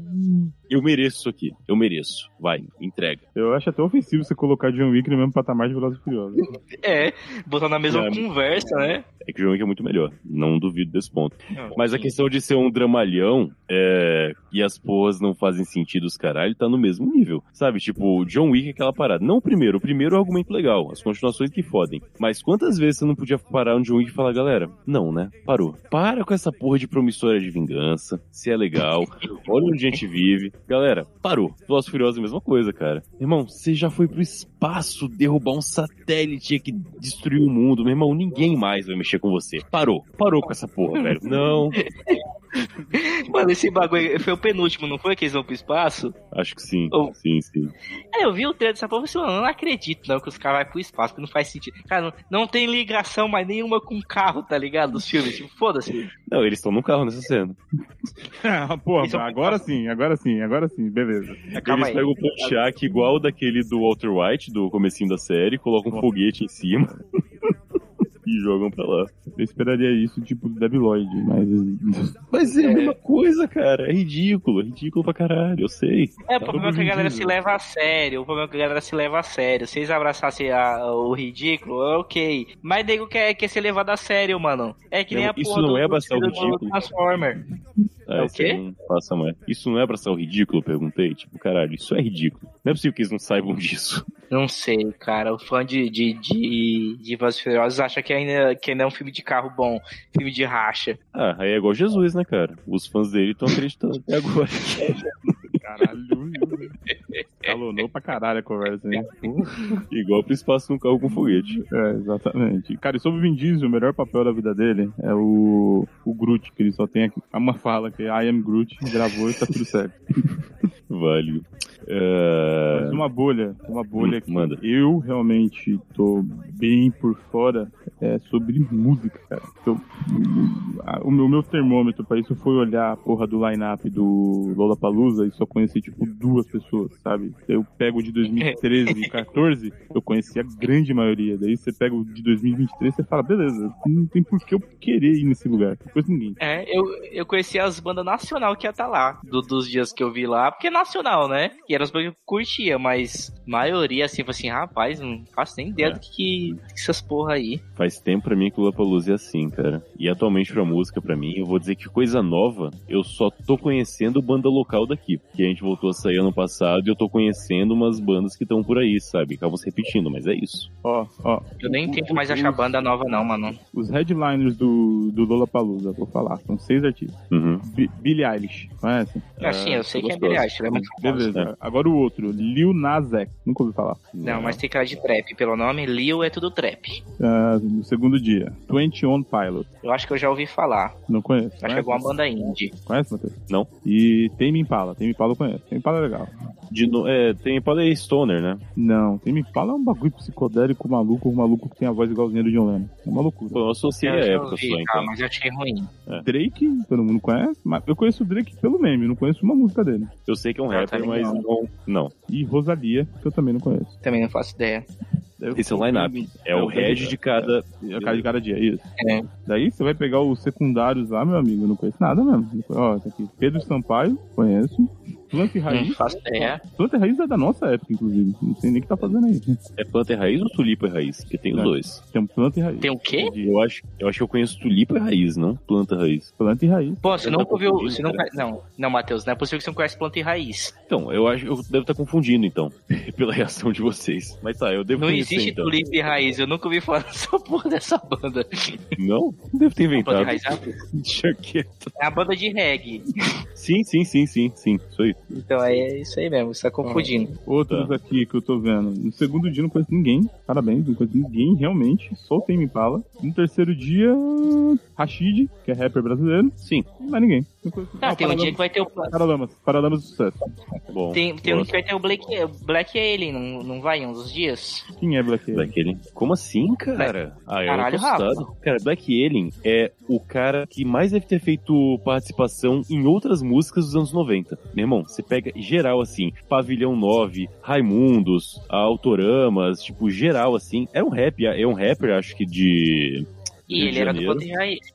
S3: eu mereço isso aqui. Eu mereço. Vai, entrega.
S1: Eu acho até ofensivo você colocar John Wick no mesmo patamar de Velozes e Furiosos.
S2: É, botar na mesma
S3: É.
S2: conversa, né?
S3: É que o John Wick é muito melhor. Não duvido desse ponto.
S2: Não,
S3: Mas a questão de ser um dramalhão é, e as porras não fazem sentido os caralho, tá no mesmo nível. Sabe? Tipo, John Wick é aquela parada. Não o primeiro. O primeiro é um argumento legal. As continuações que fodem. Mas quantas vezes você não podia parar um John Wick e falar, galera, não, né? Parou. Para com essa porra de promissória de vingança. Se é legal. Olha onde a gente vive. Galera, parou. Velozes Furiosos é a mesma coisa, cara. Irmão, você já foi pro espaço derrubar um satélite que destruiu o mundo. Meu irmão, ninguém mais vai mexer com você. Parou. Parou com essa porra, velho. Não.
S2: Mano, esse bagulho foi o penúltimo, não foi que eles vão pro espaço?
S3: Acho que sim.
S2: Oh.
S3: Sim, sim.
S2: É, eu vi o trailer dessa porra e falei, mano, eu não acredito não que os caras vão pro espaço, porque não faz sentido. Cara, não, não tem ligação mais nenhuma com o carro, tá ligado? Dos filmes, tipo, foda-se.
S3: Não, eles estão no carro nessa cena.
S1: Ah, Porra,
S2: é
S1: agora sim, agora sim, agora sim, beleza.
S2: Calma
S3: eles
S2: aí.
S3: pegam o Pontiac igual o daquele do Walter White, do comecinho da série, colocam um foguete em cima e jogam pra lá.
S1: Eu esperaria isso, tipo, Debi Lloyd, mas.
S3: Mas é a mesma coisa, cara. É ridículo, é ridículo pra caralho, eu sei.
S2: É, o problema é que a galera se leva a sério. O problema é que a galera se leva a sério. Se eles abraçassem a- o ridículo, é ok. Mas nego quer, quer ser levado a sério, mano. É que nem
S3: Não,
S2: a porra
S3: isso não
S2: do,
S3: é abraçar o ridículo.
S2: Transformer.
S3: Ah,
S2: É o
S3: isso
S2: quê?
S3: Não mais. Isso não é abraçar o ridículo, eu perguntei. Tipo, caralho, isso é ridículo. Não é possível que eles não saibam disso.
S2: Não sei, cara. O fã de, de, de, de Velozes e Furiosos acha que ainda, que ainda é um filme de carro bom. Filme de racha.
S3: Ah, aí é igual Jesus, né, cara? Os fãs dele estão acreditando até agora.
S1: Caralho. Calonou pra caralho a conversa, hein?
S3: igual pro espaço num carro com foguete.
S1: É, exatamente. Cara, e sobre o Vin Diesel, o melhor papel da vida dele é o, o Groot, que ele só tem aqui- uma fala que é I am Groot, gravou e tá tudo certo.
S3: Válido. É...
S1: Mas uma bolha, uma bolha
S3: Hum,
S1: que
S3: manda.
S1: eu realmente tô bem por fora é sobre música, cara. A- o, meu, meu termômetro pra isso foi olhar a porra do line-up do Lollapalooza e só conheci, tipo, duas pessoas, sabe? Eu pego o de 2013 e 14, eu conheci a grande maioria. Daí você pega o de 2023 e você fala, beleza, não tem por que eu querer ir nesse lugar. Não conheço ninguém.
S2: É, eu, eu conheci as bandas nacional que ia estar lá, do- dos dias que eu vi lá, porque é nacional, né? E eram as bandas que eu curtia, mas maioria, assim, foi assim, rapaz, não faço nem ideia
S3: É.
S2: do que, que essas porra aí.
S3: Faz tempo pra mim que o Lollapalooza é assim, cara. E atualmente pra música, pra mim, eu vou dizer que coisa nova, eu só tô conhecendo banda local daqui. Porque a gente voltou a sair ano passado eu tô conhecendo umas bandas que estão por aí, sabe? Acabam se repetindo, mas é isso.
S1: Ó, ó.
S2: Eu nem tento mais achar banda nova, não, mano.
S1: Os headliners do, do Lollapalooza, vou falar, são seis artistas.
S3: Uhum.
S1: Bi- Billie Eilish, conhece?
S2: Assim, eu sei que é. Billie Eilish, é muito.
S1: Beleza. Agora o outro, Lil Nas X. Nunca ouvi falar.
S2: Não, mas tem cara de trap pelo nome. Lil é tudo trap.
S1: Ah, no segundo dia, 21 Pilot.
S2: Eu acho que eu já ouvi falar.
S1: Não conheço.
S2: Acho que é alguma banda indie.
S1: Conhece, Matheus?
S3: Não.
S1: E Tame Impala. Tame Impala eu conheço. Tame Impala é legal.
S3: De. É, tem Paley Stoner, né?
S1: Não, Tame Impala é um bagulho psicodélico maluco, um maluco que tem a voz igualzinha do John Lennon. É uma loucura.
S3: Pô, eu associei a
S2: Eu
S3: época só,
S2: tá,
S3: então.
S2: mas eu achei ruim.
S1: Drake, todo mundo conhece, mas eu conheço o Drake pelo meme, não conheço uma música dele.
S3: Eu sei que é um
S2: Ah,
S3: rapper, mas
S2: legal.
S3: não. Não.
S1: E Rosalia, que eu também não conheço.
S2: Também não faço ideia.
S1: Eu-
S3: Esse é o line-up. É o head de cada.
S1: É de cada dia, isso.
S2: É.
S1: Daí você vai pegar os secundários lá, meu amigo, eu não conheço nada mesmo. Ó, tá aqui. Pedro Sampaio, conheço. Planta e
S2: Não
S1: Raiz.
S2: faço ideia.
S1: Planta e Raiz é da nossa época, inclusive. Não sei nem o que tá fazendo aí.
S3: É planta e raiz ou tulipa e raiz? Porque tem os
S1: É.
S3: dois.
S1: Tem um Planta e Raiz.
S2: Tem o quê?
S3: Eu acho, eu acho que eu conheço tulipa e raiz, não planta e raiz.
S1: Planta e Raiz.
S2: Pô, você
S3: tô
S2: ouviu. Você não, não, não, Matheus, não é possível que você não conhece planta e raiz.
S3: Então, eu acho eu devo estar confundindo, então, pela reação de vocês. Mas tá, eu devo
S2: Não
S3: conhecer,
S2: existe
S3: então.
S2: tulipa e raiz, eu nunca ouvi falar dessa porra dessa banda.
S3: Não? Devo ter
S2: Planta e
S3: inventado.
S2: raiz é- é a banda de reggae.
S3: Sim, sim, sim, sim, sim. Isso aí.
S2: Então é isso aí mesmo, você tá confundindo.
S1: Outros
S3: Tá.
S1: aqui que eu tô vendo. No segundo dia não conheço ninguém. Parabéns, não conheço ninguém, realmente. Só o Tame Impala. No terceiro dia, Rashid, que é rapper brasileiro.
S3: Sim.
S1: Mais ninguém. Não conheço-
S2: Ah, tem um dia que vai ter o.
S1: Paralamas. Paralamas do sucesso.
S3: Bom.
S2: Tem, tem um
S3: gosto.
S2: que vai ter o Black, Black Alien, não, não vai em um dos dias?
S1: Quem é Black Alien?
S3: Black Alien. Como assim, cara? Ah, eu
S2: Caralho,
S3: assustado. Cara, Black Alien é o cara que mais deve ter feito participação em outras músicas dos anos 90. Meu irmão, você pega geral assim, Pavilhão 9, Raimundos, Autoramas, tipo, geral assim. É um rap, é um rapper, acho que de
S2: E
S3: Rio
S2: ele era do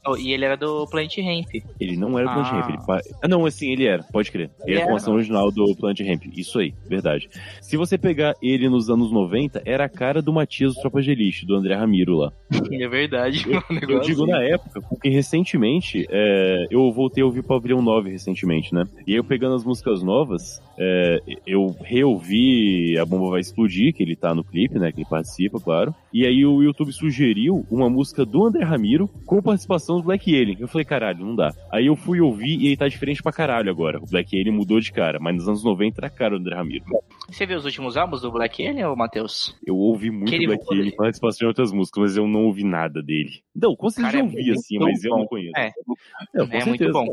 S2: oh, E ele era do Ramp.
S3: Ele não era do Planet
S1: Ah.
S3: Ramp. Ele pa- ah, não, assim, ele era, pode crer. Ele
S2: Ele
S3: é a formação
S2: era?
S3: original do Planet Ramp. Isso aí, verdade. Se você pegar ele nos anos 90, era a cara do Matias do Tropa de Elite, do André Ramiro lá.
S2: É verdade,
S3: Eu,
S2: um
S3: eu digo na época, porque recentemente, é, eu voltei a ouvir Pavilhão 9 recentemente, né? E aí eu pegando as músicas novas, é, eu reouvi A Bomba Vai Explodir, que ele tá no clipe, né? Que ele participa, claro. E aí o YouTube sugeriu uma música do André Ramiro com participação do Black Alien. Eu falei, caralho, não dá. Aí eu fui ouvir e ele tá diferente pra caralho agora. O Black Alien mudou de cara, mas nos anos 90 era cara do André Ramiro.
S2: Você viu os últimos álbuns do Black Alien, ô Matheus?
S3: Eu ouvi muito
S2: Que ele
S3: Black Alien com participação em outras músicas, mas eu não ouvi nada dele. Não, com certeza
S2: Cara,
S3: eu
S2: é
S3: ouvi
S2: muito
S3: assim, mas eu
S2: bom.
S3: não conheço.
S2: É.
S3: É, com
S2: É muito bom.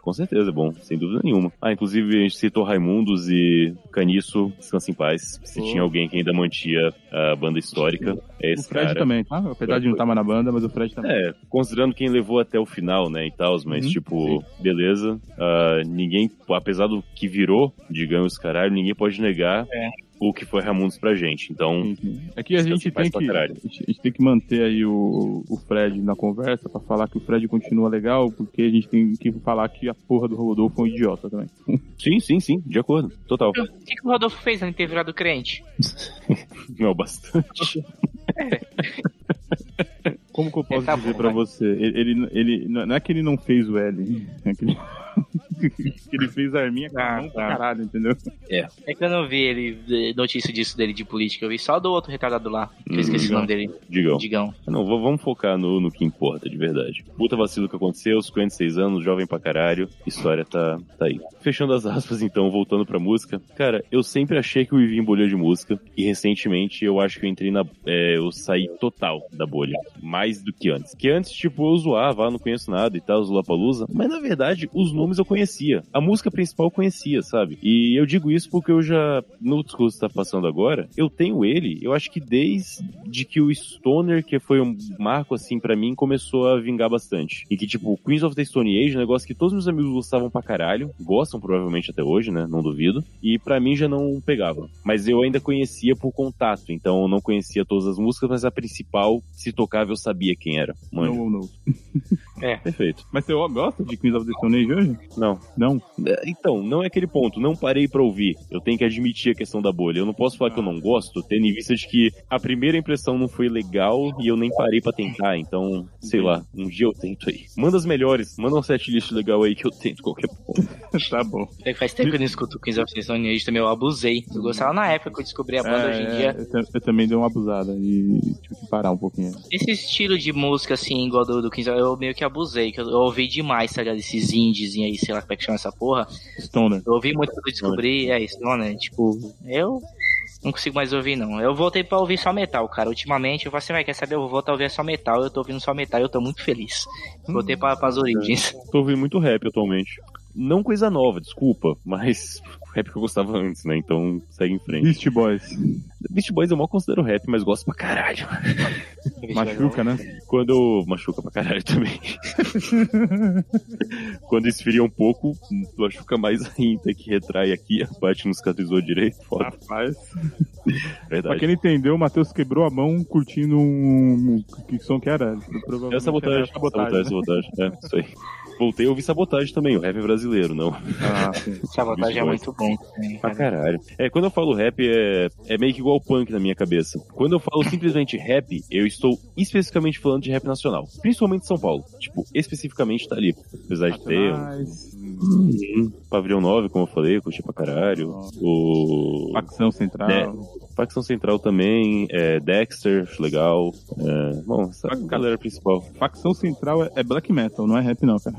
S3: Com certeza, é bom, sem dúvida nenhuma. Ah, inclusive a gente citou Raimundos e Caniço, descansa em paz. Se
S1: Pô.
S3: tinha alguém que ainda mantia a banda histórica, é
S1: O
S3: esse
S1: Fred
S3: cara.
S1: também, tá? Apesar de não estar mais na banda, mas o Fred também.
S3: É, considerando quem levou até o final, né, e tal, mas
S1: Uhum,
S3: tipo, beleza. Ah, ninguém, apesar do que virou, digamos, caralho, ninguém pode negar
S2: É.
S3: o que foi Raimundos pra gente. Então,
S1: Sim, sim. É que a gente tem que,
S3: caralho.
S1: a gente, a gente tem que manter aí o, o Fred na conversa pra falar que o Fred continua legal, porque a gente tem que falar que a porra do Rodolfo é um idiota também.
S3: sim, sim, sim, de acordo, total.
S2: O que, que o Rodolfo fez antes de ter virado crente?
S3: Não, bastante.
S1: Como que eu posso
S2: É, tá
S1: dizer
S2: bom,
S1: pra
S2: vai.
S1: você? Ele, ele, ele- não é que ele não fez o L, é que ele, ele fez a arminha com a
S2: Ah, tá.
S1: caralho, entendeu?
S2: É que eu não vi ele eh, notícia disso dele de política, eu vi só do outro retardado lá. Que eu esqueci
S3: Hum,
S2: o nome dele.
S3: Digão.
S2: Digão.
S3: Não, vamos focar no, no que importa, de verdade. Puta vacilo que aconteceu, 56 anos, jovem pra caralho, história tá, tá aí. Fechando as aspas, então, voltando pra música. Cara, eu sempre achei que o Ivinho bolhou de música, e recentemente eu acho que eu entrei na. é, eu saí total da bolha. Mais do que antes. Que antes, tipo, eu zoava, ah, não conheço nada e tal, Palusa, mas na verdade, os nomes eu conhecia. A música principal eu conhecia, sabe? E eu digo isso porque eu já, no discurso que tá passando agora, eu tenho ele, eu acho que desde que o Stoner, que foi um marco assim pra mim, começou a vingar bastante. E que, tipo, Queens of the Stone Age, é um negócio que todos meus amigos gostavam pra caralho, gostam provavelmente até hoje, né? Não duvido. E pra mim já não pegava. Mas eu ainda conhecia por contato, então eu não conhecia todas as músicas, mas a principal, se tocava, eu sabia quem era. Manja.
S1: Não ou não.
S3: Perfeito.
S1: Mas você gosta de Queens of the Stone Age hoje?
S3: Não.
S1: Não?
S3: É, Então, não é aquele ponto. Não parei pra ouvir. Eu tenho que admitir a questão da bolha. Eu não posso falar que eu não gosto, tendo em vista de que a primeira impressão não foi legal e eu nem parei pra tentar. Então, sei lá, um dia eu tento aí. Manda as melhores. Manda um setlist legal aí que eu tento qualquer ponto.
S1: tá bom.
S2: É que faz tempo que eu não escuto Queens of the Stone Age também, eu abusei. Eu gostava na época que eu descobri a banda, hoje em
S1: É,
S2: dia.
S1: eu, eu também dei uma abusada e tive que parar um pouquinho.
S2: Esse estilo de música, assim, igual do, do Queens, eu meio que abusei, que eu, eu ouvi demais, tá ligado? Esses indies aí, sei lá como é que chama essa porra.
S1: Stoner.
S2: Eu ouvi muito quando descobri, é isso, né? Tipo, eu não consigo mais ouvir, não. Eu voltei pra ouvir só metal, cara. Ultimamente, eu falei assim, vai, quer saber? Eu vou voltar a ouvir só metal. Eu tô ouvindo só metal e eu tô muito feliz. Voltei pra, pras origens.
S3: Tô ouvindo muito rap atualmente. Não coisa nova, desculpa, mas rap que eu gostava antes, né? Então segue em frente.
S1: Beast Boys.
S3: Beast Boys eu mal considero rap, mas gosto pra caralho.
S1: Machuca, né?
S3: Quando machuca pra caralho também. Quando esfria um pouco, machuca mais ainda, que retrai aqui, a parte não cicatrizou direito. Foda,
S1: Rapaz. Pra
S3: verdade.
S1: quem não entendeu, o Matheus quebrou a mão curtindo um. Que som que era? Provavelmente
S3: É sabotagem,
S1: era
S3: sabotagem, sabotagem. É, isso aí. Voltei a ouvir sabotagem também, o rap brasileiro, não.
S1: Ah, sim.
S2: Sabotagem é muito bom. também,
S3: Pra
S2: cara.
S3: caralho. É, quando eu falo rap, é, é meio que igual punk na minha cabeça. Quando eu falo simplesmente rap, eu estou especificamente falando de rap nacional. Principalmente de São Paulo. Tipo, especificamente tá ali. Apesar de ter um,
S1: Mas,
S3: um Pavilhão 9, como eu falei, eu curti pra caralho. O.
S1: facção central.
S3: É. Facção Central também, é, Dexter, legal. É, bom, essa
S1: Facção-
S3: galera principal.
S1: Facção central é, é black metal, não é rap, não, cara.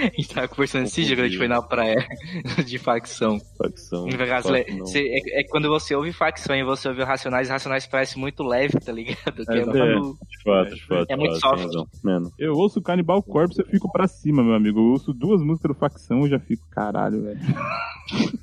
S2: A gente tava conversando esse dia quando a gente foi na praia de facção.
S3: Facção.
S2: É, é quando você ouve facção e você ouve o Racionais, Racionais parece muito leve, tá ligado? Que
S1: É,
S2: é, muito-
S3: De fato, de fato.
S2: É muito
S3: fato,
S2: soft.
S3: Mano,
S1: Eu ouço Cannibal Corpse, eu fico pra cima, meu amigo. Eu ouço duas músicas do facção, eu já fico, caralho, velho.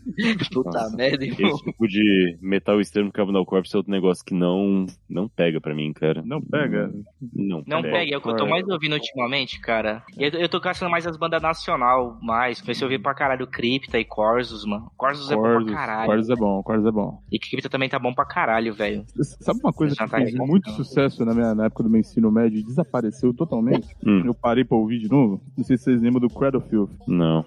S2: Puta
S3: Nossa.
S2: merda, irmão.
S3: Esse tipo de metal extremo Cannibal Corpse é outro negócio que não, não pega pra mim, cara.
S1: Não pega?
S3: Não,
S2: Não pega, é o que eu tô mais ouvindo ultimamente, cara. E eu, eu tô caçando mais as bandas nacional, mais. Comecei a ouvir pra caralho Cripta e Corsos, mano. Corsos é bom pra caralho.
S1: Corsos é bom, Corsos é bom.
S2: E Cripta também tá bom pra caralho, velho.
S1: Sabe uma coisa que
S2: tá
S1: fez muito
S2: não.
S1: sucesso na, minha, na época do meu ensino médio e desapareceu totalmente?
S3: Hum.
S1: Eu parei pra ouvir de novo. Não sei se vocês lembram do Cradle Filth.
S3: Não.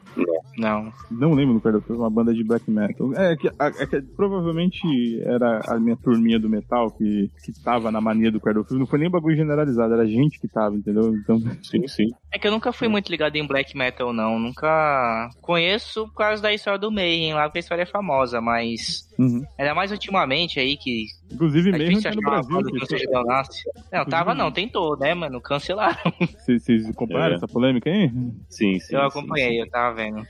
S2: Não.
S1: Não lembro do Cradle Filth, uma banda de black metal. É que, a- é que provavelmente era a minha turminha do metal que, que tava na mania do Cradle Filth. Não foi nem bagulho generalizado, era gente que tava, entendeu? Então,
S3: Sim, sim.
S2: É que eu nunca fui muito ligado em black metal, não. Nunca conheço por causa da história do Mayhem lá, porque a história é famosa, mas.
S1: uhum.
S2: Ainda mais ultimamente aí que.
S1: inclusive
S2: É
S1: mesmo
S2: difícil
S1: tá no Brasil.
S2: que não seja. Não, tava não, tentou, né, mano? Cancelaram.
S1: Vocês acompanharam
S3: É.
S1: essa polêmica aí?
S3: Sim, sim.
S2: Eu
S3: sim,
S2: acompanhei,
S3: sim.
S2: eu tava vendo.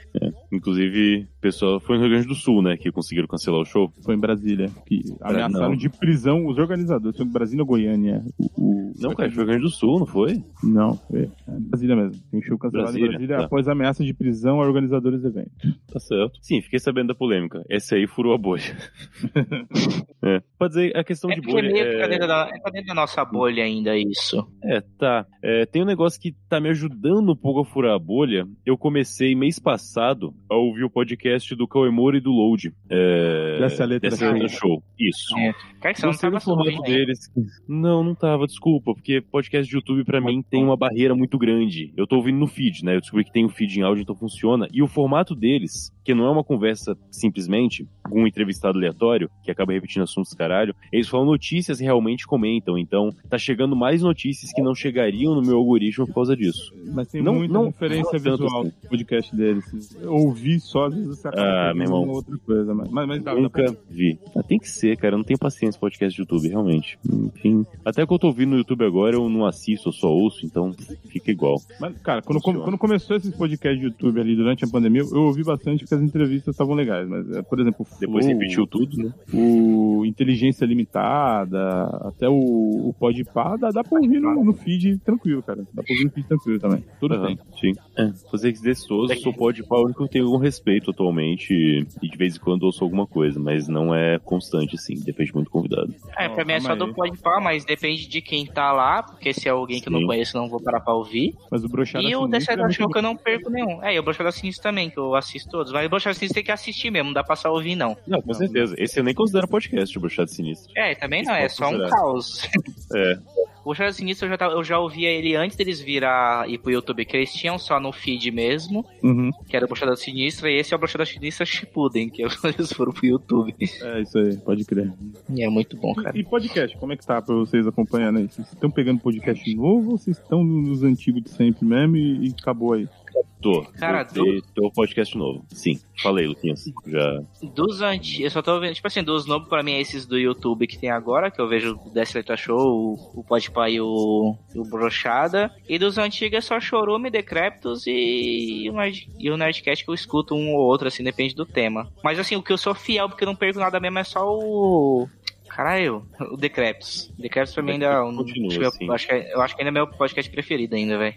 S3: Inclusive, o pessoal foi no Rio Grande do Sul, né? Que conseguiram cancelar o show.
S1: Foi em Brasília. Que ameaçaram
S3: não.
S1: de prisão os organizadores. Foi em Brasília ou Goiânia? O, o-
S3: Não, cara, foi no Rio Grande do Sul, não foi?
S1: Não, foi. É Brasília mesmo. Tem show cancelado
S3: Brasília,
S1: em Brasília
S3: tá.
S1: após ameaça de prisão a organizadores do evento.
S3: Tá certo. Sim, fiquei sabendo da polêmica. Esse aí furou a bolha. é. Pode dizer, a questão
S2: É
S3: de bolha.
S2: meio que tá
S3: é...
S2: dentro, da, tá dentro da nossa bolha ainda isso.
S3: É, tá. É, tem um negócio que tá me ajudando um pouco a furar a bolha. Eu comecei mês passado a ouvir o podcast do Kawemura e do Load. É,
S1: Dessa letra
S3: dessa do show. Isso.
S2: É. Cara, você não
S3: Gostei
S2: tava
S3: formato deles. Não, não tava, desculpa, porque podcast de YouTube pra mim tem uma barreira muito grande. Eu tô ouvindo no feed, né? Eu descobri que tem o feed em áudio, então funciona. E o formato deles, que não é uma conversa simplesmente com um entrevistado aleatório, que acaba repetindo assuntos caralho, eles falam notícias e realmente comentam. Então, tá chegando mais notícias que não chegariam no meu algoritmo por causa disso.
S1: Mas tem
S3: Não-
S1: muita
S3: não
S1: referência
S3: tanto
S1: visual
S3: assim.
S1: no podcast deles. Eu ouvi só, às vezes você
S3: Ah, meu irmão.
S1: outra coisa. Mas, mas, dá, dá
S3: Nunca
S1: pra-
S3: vi. Ah, tem que ser, cara. Eu não tenho paciência pra podcast de YouTube, realmente. Enfim. Até que eu tô ouvindo no YouTube agora, eu não assisto, eu só ouço, então fica igual.
S1: Mas, cara, quando,
S3: Funciona.
S1: quando começou esses podcasts de YouTube ali durante a pandemia, eu ouvi bastante porque as entrevistas estavam legais. Mas, é, por exemplo, o
S3: Depois
S1: Flow,
S3: repetiu tudo, né?
S1: o Inteligência Limitada, até o, o Podpah, dá, dá pra ouvir no, no feed tranquilo, cara. Dá pra ouvir no feed tranquilo também. Tudo
S3: Aham,
S1: bem.
S3: Sim. É, fazer que dessoso, sou pode pau, único que eu tenho algum respeito atualmente e, e de vez em quando ouço alguma coisa, mas não é constante, assim, depende muito do convidado.
S2: É, pra mim é só do pode pá, mas depende de quem tá lá, porque se é alguém que eu não
S3: Sim.
S2: conheço, eu não vou parar pra ouvir.
S1: Mas o Brochada
S2: E o Dessa
S1: é
S2: Show que eu não perco nenhum. É, e o Brochada Sinistro também, que eu assisto todos. Mas o Brochada Sinistro tem que assistir mesmo, não dá pra só ouvir, não.
S3: Não, com certeza. Esse eu nem considero podcast, o Bruxado Sinistro.
S2: É, também
S3: Isso
S2: não, é só um caos.
S3: É,
S2: O Sinistro eu já, tava- eu já ouvia ele antes deles virar ir pro YouTube, que eles tinham só no feed mesmo,
S1: Uhum.
S2: que era o Brochada Sinistra, e esse é o Brochada Sinistra Shippuden, que eles foram pro YouTube.
S1: É isso aí, pode crer.
S2: E é muito bom, cara.
S1: E, e podcast, como é que tá pra vocês acompanhando aí? Vocês estão pegando podcast novo ou vocês estão nos antigos de sempre mesmo e, e acabou aí?
S3: Tô.
S2: Cara,
S3: Voltei, tô podcast novo. Sim, falei, Luquinhas. Já.
S2: Dos antigos, eu só tô vendo, tipo assim, dos novos pra mim é esses do YouTube que tem agora, que eu vejo o Letra Show, o, o Podpah e o, o Brochada. E dos antigos é só Chorume, Decreptus e e o Nerdcast que eu escuto um ou outro, assim, depende do tema. Mas assim, o que eu sou fiel, porque eu não perco nada mesmo, é só o. Caralho, o Decreptus. Decreptus pra mim ainda é um,
S3: Continua,
S2: acho que
S3: assim.
S2: eu, acho que, é- eu acho que ainda é meu podcast preferido ainda, velho.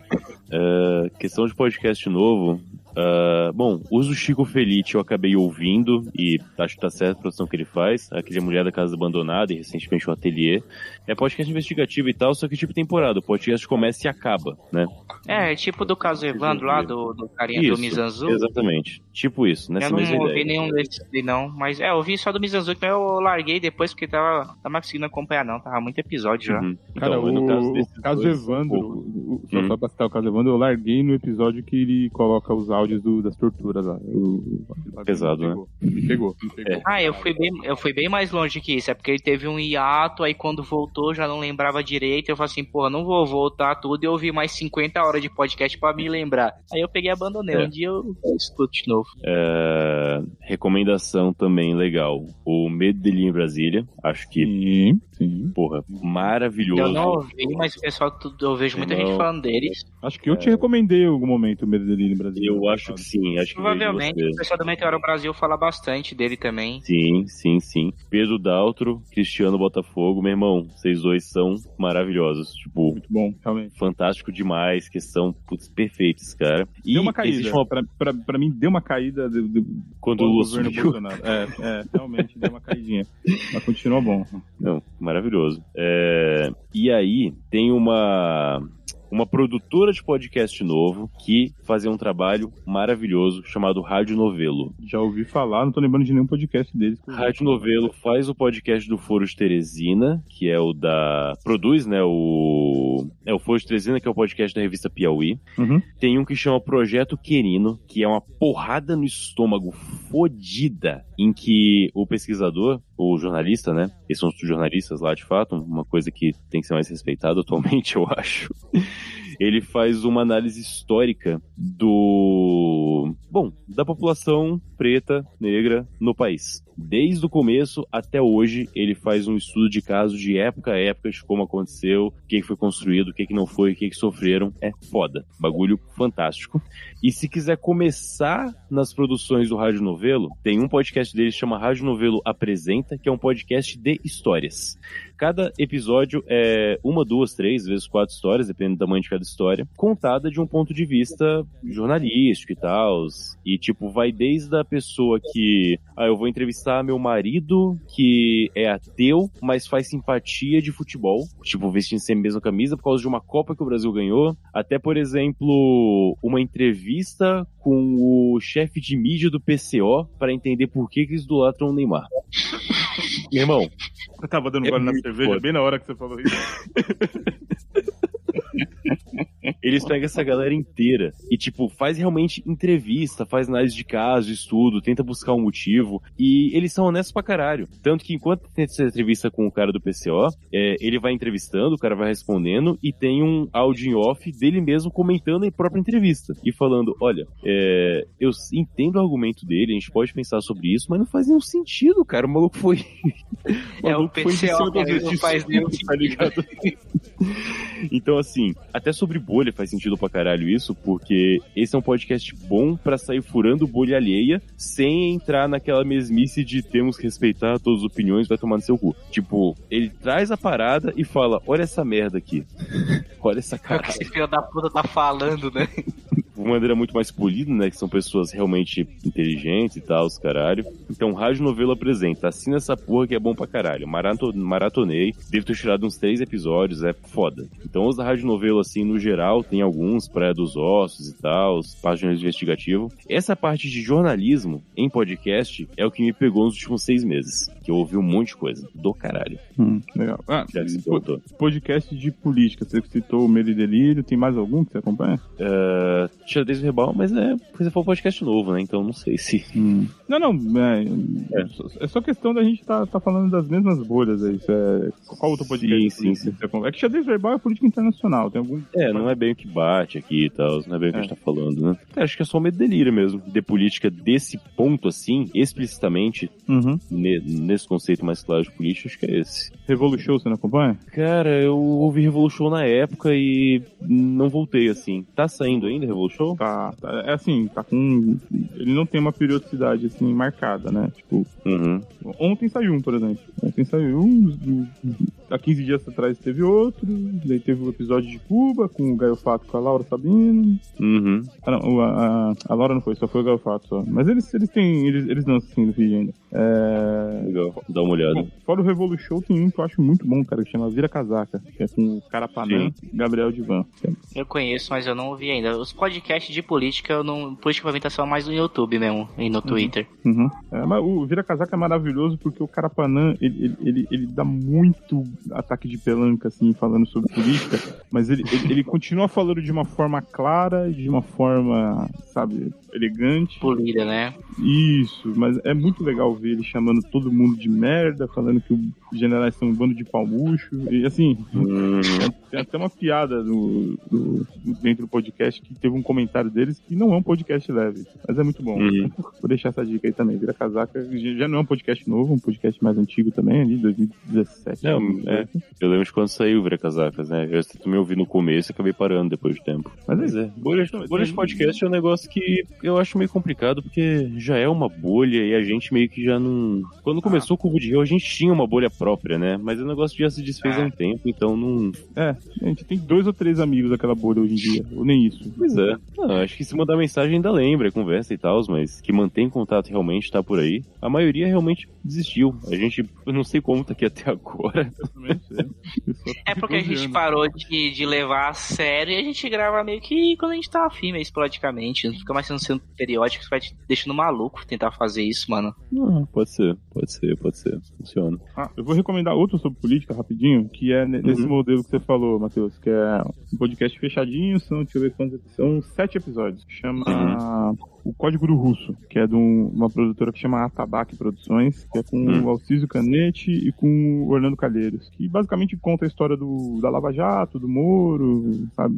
S3: É, questão de podcast novo. Ah, bom, uso Chico Felite eu acabei ouvindo e acho que tá certo a produção que ele faz. Aquele Mulher da Casa Abandonada e recentemente o Ateliê. É podcast investigativo e tal, só que tipo temporada. O podcast começa e acaba, né?
S2: É, tipo do caso Evandro lá, do, do carinha do
S3: Isso,
S2: Mizanzu.
S3: Exatamente. Tipo isso, nessa
S2: eu não
S3: mesma
S2: ouvi
S3: ideia.
S2: nenhum desses não. Mas é, eu ouvi só do Mizanzuki, mas eu larguei depois porque tava, tava conseguindo acompanhar, não. Tava muito episódio já.
S3: Uhum.
S1: Cara,
S3: Então, no
S1: o,
S3: caso
S1: o caso
S3: dois,
S1: Evandro,
S3: um
S1: o- o- só
S3: Hum.
S1: só pra citar o caso Evandro, eu larguei no episódio que ele coloca os áudios do- das torturas lá. O- o-
S3: Pesado, né?
S1: me pegou, me pegou.
S3: É.
S2: Ah, eu fui, bem, eu fui bem mais longe que isso. É porque ele teve um hiato, aí quando voltou já não lembrava direito. Eu falei assim, porra, não vou voltar tudo e ouvir mais 50 horas de podcast pra me lembrar. Aí eu peguei e abandonei.
S3: É.
S2: Um dia eu, eu escuto de novo.
S3: É, recomendação também legal. O Medo dele em Brasília. Acho que,
S1: Sim, sim.
S3: porra, maravilhoso.
S2: Eu não ouvi, mas o pessoal, eu vejo muita gente
S3: Irmão.
S2: falando deles.
S1: Acho que eu te recomendei em algum momento o Medo Delírio no Brasil.
S3: Eu acho que sim, acho que
S2: Provavelmente
S3: você.
S2: o pessoal do Meteoro Brasil fala bastante dele também.
S3: Sim, sim, sim. Pedro Daltro, Cristiano Botafogo, meu irmão, vocês dois são maravilhosos. Tipo,
S1: Muito bom, realmente.
S3: fantástico demais, que são putz, perfeitos, cara. E
S1: Deu uma caída.
S3: uma-
S1: Pra, pra, pra mim, deu uma caída do, do,
S3: quando o Lula
S1: governo
S3: sumiu.
S1: Bolsonaro. É, é, realmente deu uma caidinha. Mas continua bom.
S3: Não, maravilhoso. É, e aí, tem uma. Uma produtora de podcast novo que fazia um trabalho maravilhoso chamado Rádio Novelo.
S1: Já ouvi falar, não tô lembrando de nenhum podcast deles.
S3: Rádio Novelo faz o podcast do Foro de Teresina, que é o da. Produz, né? O. É o Foro de Teresina, que é o podcast da revista Piauí.
S1: Uhum.
S3: Tem um que chama Projeto Querino, que é uma porrada no estômago fodida, em que o pesquisador, o jornalista, né? Eles são os jornalistas lá de fato, uma coisa que tem que ser mais respeitada atualmente, eu acho. Ele faz uma análise histórica do. Bom, da população preta, negra no país. Desde o começo até hoje, ele faz um estudo de caso de época a época, de como aconteceu, o que foi construído, o que não foi, o que sofreram. É foda. Bagulho fantástico. E se quiser começar nas produções do Rádio Novelo, tem um podcast dele que chama Rádio Novelo Apresenta, que é um podcast de histórias. Cada episódio é uma, duas, três, vezes quatro histórias, dependendo do tamanho de cada história, contada de um ponto de vista jornalístico e tal. E, tipo, vai desde a pessoa que, ah, eu vou entrevistar meu marido, que é ateu, mas faz simpatia de futebol, tipo, vestindo sempre a mesma camisa por causa de uma Copa que o Brasil ganhou, até, por exemplo, uma entrevista com o chefe de mídia do PCO para entender por que, que eles idolatram o Neymar. Meu irmão,
S1: Eu tava dando
S3: É
S1: gole na cerveja
S3: foda.
S1: bem na hora que você falou isso.
S3: Eles pegam essa galera inteira e, tipo, faz realmente entrevista, faz análise de caso, estudo, tenta buscar um motivo. E eles são honestos pra caralho. Tanto que enquanto tem essa entrevista com o cara do PCO, é, ele vai entrevistando, o cara vai respondendo e tem um áudio em off dele mesmo comentando a própria entrevista. E falando: olha, é, eu entendo o argumento dele, a gente pode pensar sobre isso, mas não faz nenhum sentido, cara. O maluco foi.
S2: É, o
S3: maluco foi de
S2: PCO mesmo não faz nenhum
S3: notícias, tá ligado? Então, assim, até sobre bolha faz sentido pra caralho isso, porque esse é um podcast bom pra sair furando bolha alheia sem entrar naquela mesmice de temos que respeitar todas as opiniões, vai tomar no seu cu. Tipo, ele traz a parada e fala: olha essa merda aqui. olha essa
S2: É o
S3: cara.
S2: que esse filho da puta tá falando, né?
S3: De uma maneira muito mais polida, né? Que são pessoas realmente inteligentes e tal, os caralho. Então, Rádio Novelo apresenta. Assina essa porra que é bom pra caralho. Marato- maratonei. Devo ter tirado uns três episódios, é foda. Então, os da Rádio Novelo, assim, no geral, tem alguns, Praia dos Ossos e tal, páginas investigativo. Essa parte de jornalismo em podcast é o que me pegou nos últimos seis meses. Que eu ouvi um monte de coisa. Do caralho.
S1: Hum, legal. Ah,
S3: Já que se
S1: po- podcast de política. Você citou o Medo e Delírio. Tem mais algum que você acompanha?
S3: Uh, O rebal, mas é. Você foi um podcast novo, né? Então não sei se.
S1: Não, não. É, é só questão da gente tá, tá falando das mesmas bolhas aí. É, qual outro podcast?
S3: Sim, sim,
S1: você acompanha? É que xadrez verbal é política internacional. Tem algum.
S3: É, não é bem o que bate aqui e tal, não é bem o que a gente tá falando, né? Cara, acho que é só medo delírio mesmo. De política desse ponto, assim, explicitamente,
S1: Uhum.
S3: ne- nesse conceito mais claro de política, acho que é esse.
S1: Revolution você não acompanha?
S3: Cara, eu ouvi Revolution na época e não voltei, assim. Tá saindo ainda Revolution?
S1: Tá, tá- é assim, tá com. Ele não tem uma periodicidade assim marcada, né? Tipo,
S3: Uhum.
S1: ontem saiu um, por exemplo. Ontem saiu um, há 15 dias atrás teve outro, daí teve o episódio de Cuba com o Gaio Fato com a Laura Sabino.
S3: Uhum.
S1: Ah, não, a, a, a Laura não foi, só foi o Gaio Fato só. Mas eles, eles têm. Eles, eles dançam assim no vídeo ainda. É.
S3: Legal, dá uma olhada.
S1: Bom, fora o Revolution, tem um que eu acho muito bom, cara, que chama Vira Casaca, que é com o Carapanã e Gabriel Divan.
S2: Eu conheço, mas eu não ouvi ainda. Os podcasts de política, eu não. Política pra mim tá só mais no YouTube mesmo e no Twitter.
S1: Uhum. É, mas o Vira Casaca é maravilhoso porque o Carapanã, ele, ele, ele, ele dá muito ataque de pelanca, assim, falando sobre política, mas ele, ele, ele continua falando de uma forma clara de uma forma, sabe, elegante.
S2: Polida, né?
S1: Isso, mas é muito legal ver ele chamando todo mundo de merda, falando que os generais são um bando de palmucho, e assim,
S3: Uhum.
S1: tem até uma piada do, do- dentro do podcast que teve um comentário deles que não é um podcast leve, mas é muito bom.
S3: Uhum.
S1: Vou deixar essa dica aí também. Vira Casaca já não é um podcast novo, um podcast mais antigo também, ali, 2017.
S3: É,
S1: certo.
S3: Eu lembro de quando saiu o Vira Casacas, né? Eu também ouvi no começo e acabei parando depois de tempo. Mas é,
S1: Não, mas
S3: bolha de
S1: aí-
S3: podcast é um negócio que eu acho meio complicado, porque já é uma bolha e a gente meio que já não. Quando começou o Cubo de Rio, a gente tinha uma bolha própria, né? Mas o negócio já se desfez há um tempo, então não.
S1: É, a gente tem dois ou três amigos daquela bolha hoje em dia, ou nem isso.
S3: Pois é. Não, acho que se mandar mensagem ainda lembra, conversa e tal, mas que mantém contato realmente tá por aí. A maioria realmente desistiu. A gente, eu não sei como tá aqui até agora.
S2: É porque a gente parou de, de levar a sério e a gente grava meio que quando a gente tá afim, meio esporadicamente. Não fica mais sendo, sendo periódico, isso vai te deixando maluco tentar fazer isso, mano.
S3: Ah, pode ser, pode ser, pode ser. Funciona.
S1: Ah, eu vou recomendar outro sobre política rapidinho, que é ne- nesse
S3: Uhum.
S1: modelo que você falou, Matheus, que é um podcast fechadinho, são, deixa eu ver quantos são sete episódios. Chama
S3: Uhum.
S1: O Código do Russo, que é de um- uma produtora que chama Atabaque Produções, que é com
S3: Hum.
S1: o Alcísio Canete e com o Orlando Calheiros, que basicamente conta a história do, da Lava Jato, do Moro, sabe?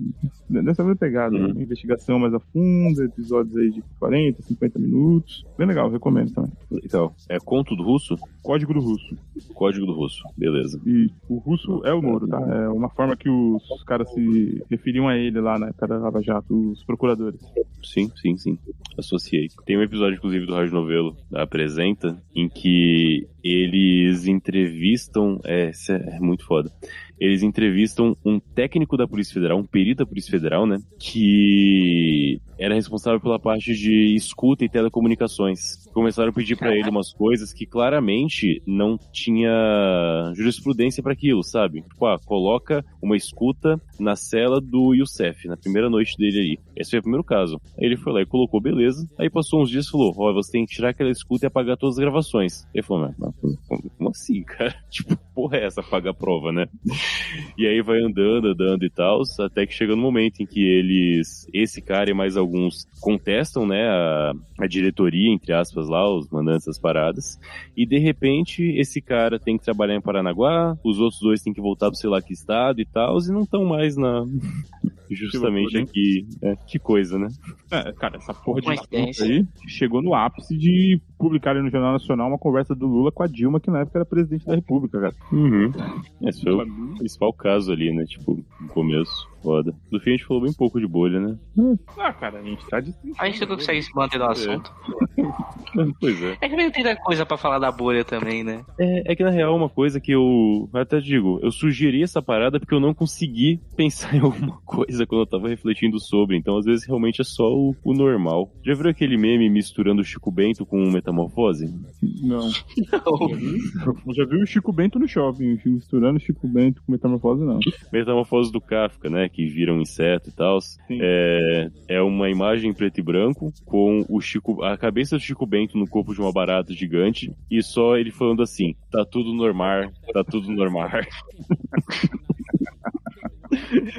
S1: Dessa mesma pegada,
S3: Uhum.
S1: uma investigação mais a fundo, episódios aí de 40, 50 minutos. Bem legal, recomendo também.
S3: Então, é conto do russo?
S1: Código do Russo.
S3: Código do russo, beleza.
S1: E o russo é o Moro, tá? É uma forma que os caras se referiam a ele lá na época da Lava Jato, os procuradores.
S3: Sim, sim, sim. Associei. Tem um episódio, inclusive, do Rádio Novelo, da Apresenta, em que eles entrevistam. É, é muito foda. Eles entrevistam um técnico da Polícia Federal, um perito da Polícia Federal, né? Que era responsável pela parte de escuta e telecomunicações. Começaram a pedir pra ele umas coisas que claramente não tinha jurisprudência pra aquilo, sabe? Tipo, ah, coloca uma escuta na cela do Youssef, na primeira noite dele aí. Esse foi o primeiro caso. Aí ele foi lá e colocou, beleza. Aí passou uns dias e falou: Ó, você tem que tirar aquela escuta e apagar todas as gravações. Ele falou: mas, como assim, cara? Tipo, porra é essa, apagar a prova, né? E aí vai andando, andando e tal, até que chega no momento em que eles, esse cara e mais alguns, contestam, né, a, a diretoria, entre aspas, lá, os mandantes das paradas. E de repente, esse cara tem que trabalhar em Paranaguá, os outros dois têm que voltar pro sei lá que estado e tal, e não estão mais na. Justamente aqui. É, que coisa, né?
S1: É, cara, essa porra de
S2: Coincidência.
S1: aí chegou no ápice de publicar no Jornal Nacional uma conversa do Lula com a Dilma, que na época era presidente da República, cara.
S3: Uhum. Esse foi o principal caso ali, né? Tipo, no começo. Foda. No fim a gente falou bem pouco de bolha, né?
S1: Ah, cara, a gente tá de.
S2: A gente nunca consegue se manter no assunto.
S3: Pois é.
S2: É que não tem tanta coisa pra falar da bolha também, né?
S3: É, é que na real uma coisa que eu até digo, eu sugeri essa parada porque eu não consegui pensar em alguma coisa quando eu tava refletindo sobre, então às vezes realmente é só o, o normal. Já viu aquele meme misturando o Chico Bento com metamorfose?
S1: Não. Eu já vi o Chico Bento no shopping, misturando Chico Bento com metamorfose, não.
S3: Metamorfose do Kafka, né? Que vira um inseto e tal. É, é uma imagem em preto e branco com o Chico, a cabeça do Chico Bento no corpo de uma barata gigante e só ele falando assim: tá tudo normal, tá tudo normal.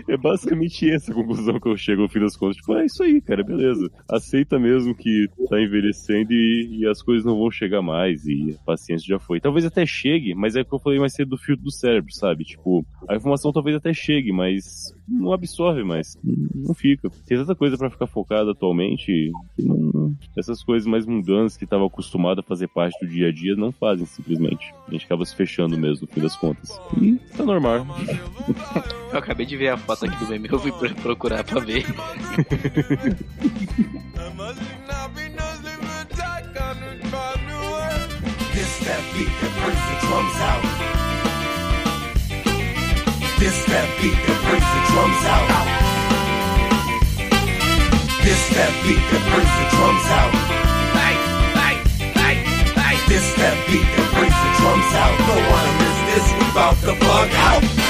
S3: É basicamente essa a conclusão que eu chego ao fim das contas. Tipo, é isso aí, cara, beleza. Aceita mesmo que tá envelhecendo e, e as coisas não vão chegar mais e a paciência já foi. Talvez até chegue, mas é o que eu falei mais cedo do filtro do cérebro, sabe? Tipo, a informação talvez até chegue, mas não absorve mais. Não fica. Tem tanta coisa pra ficar focado atualmente que não... essas coisas mais mundanas que tava acostumado a fazer parte do dia a dia não fazem simplesmente. A gente acaba se fechando mesmo no fim das contas. E tá normal.
S2: Eu acabei de ver a foto aqui do meme, eu fui pro- procurar pra ver.
S5: This that beat that brings the drums out. This that beat that brings the drums out. This that beat that brings the drums out. Hey, hey, hey, hey. This that beat that brings the drums out. Don't miss this, we bout to bug out.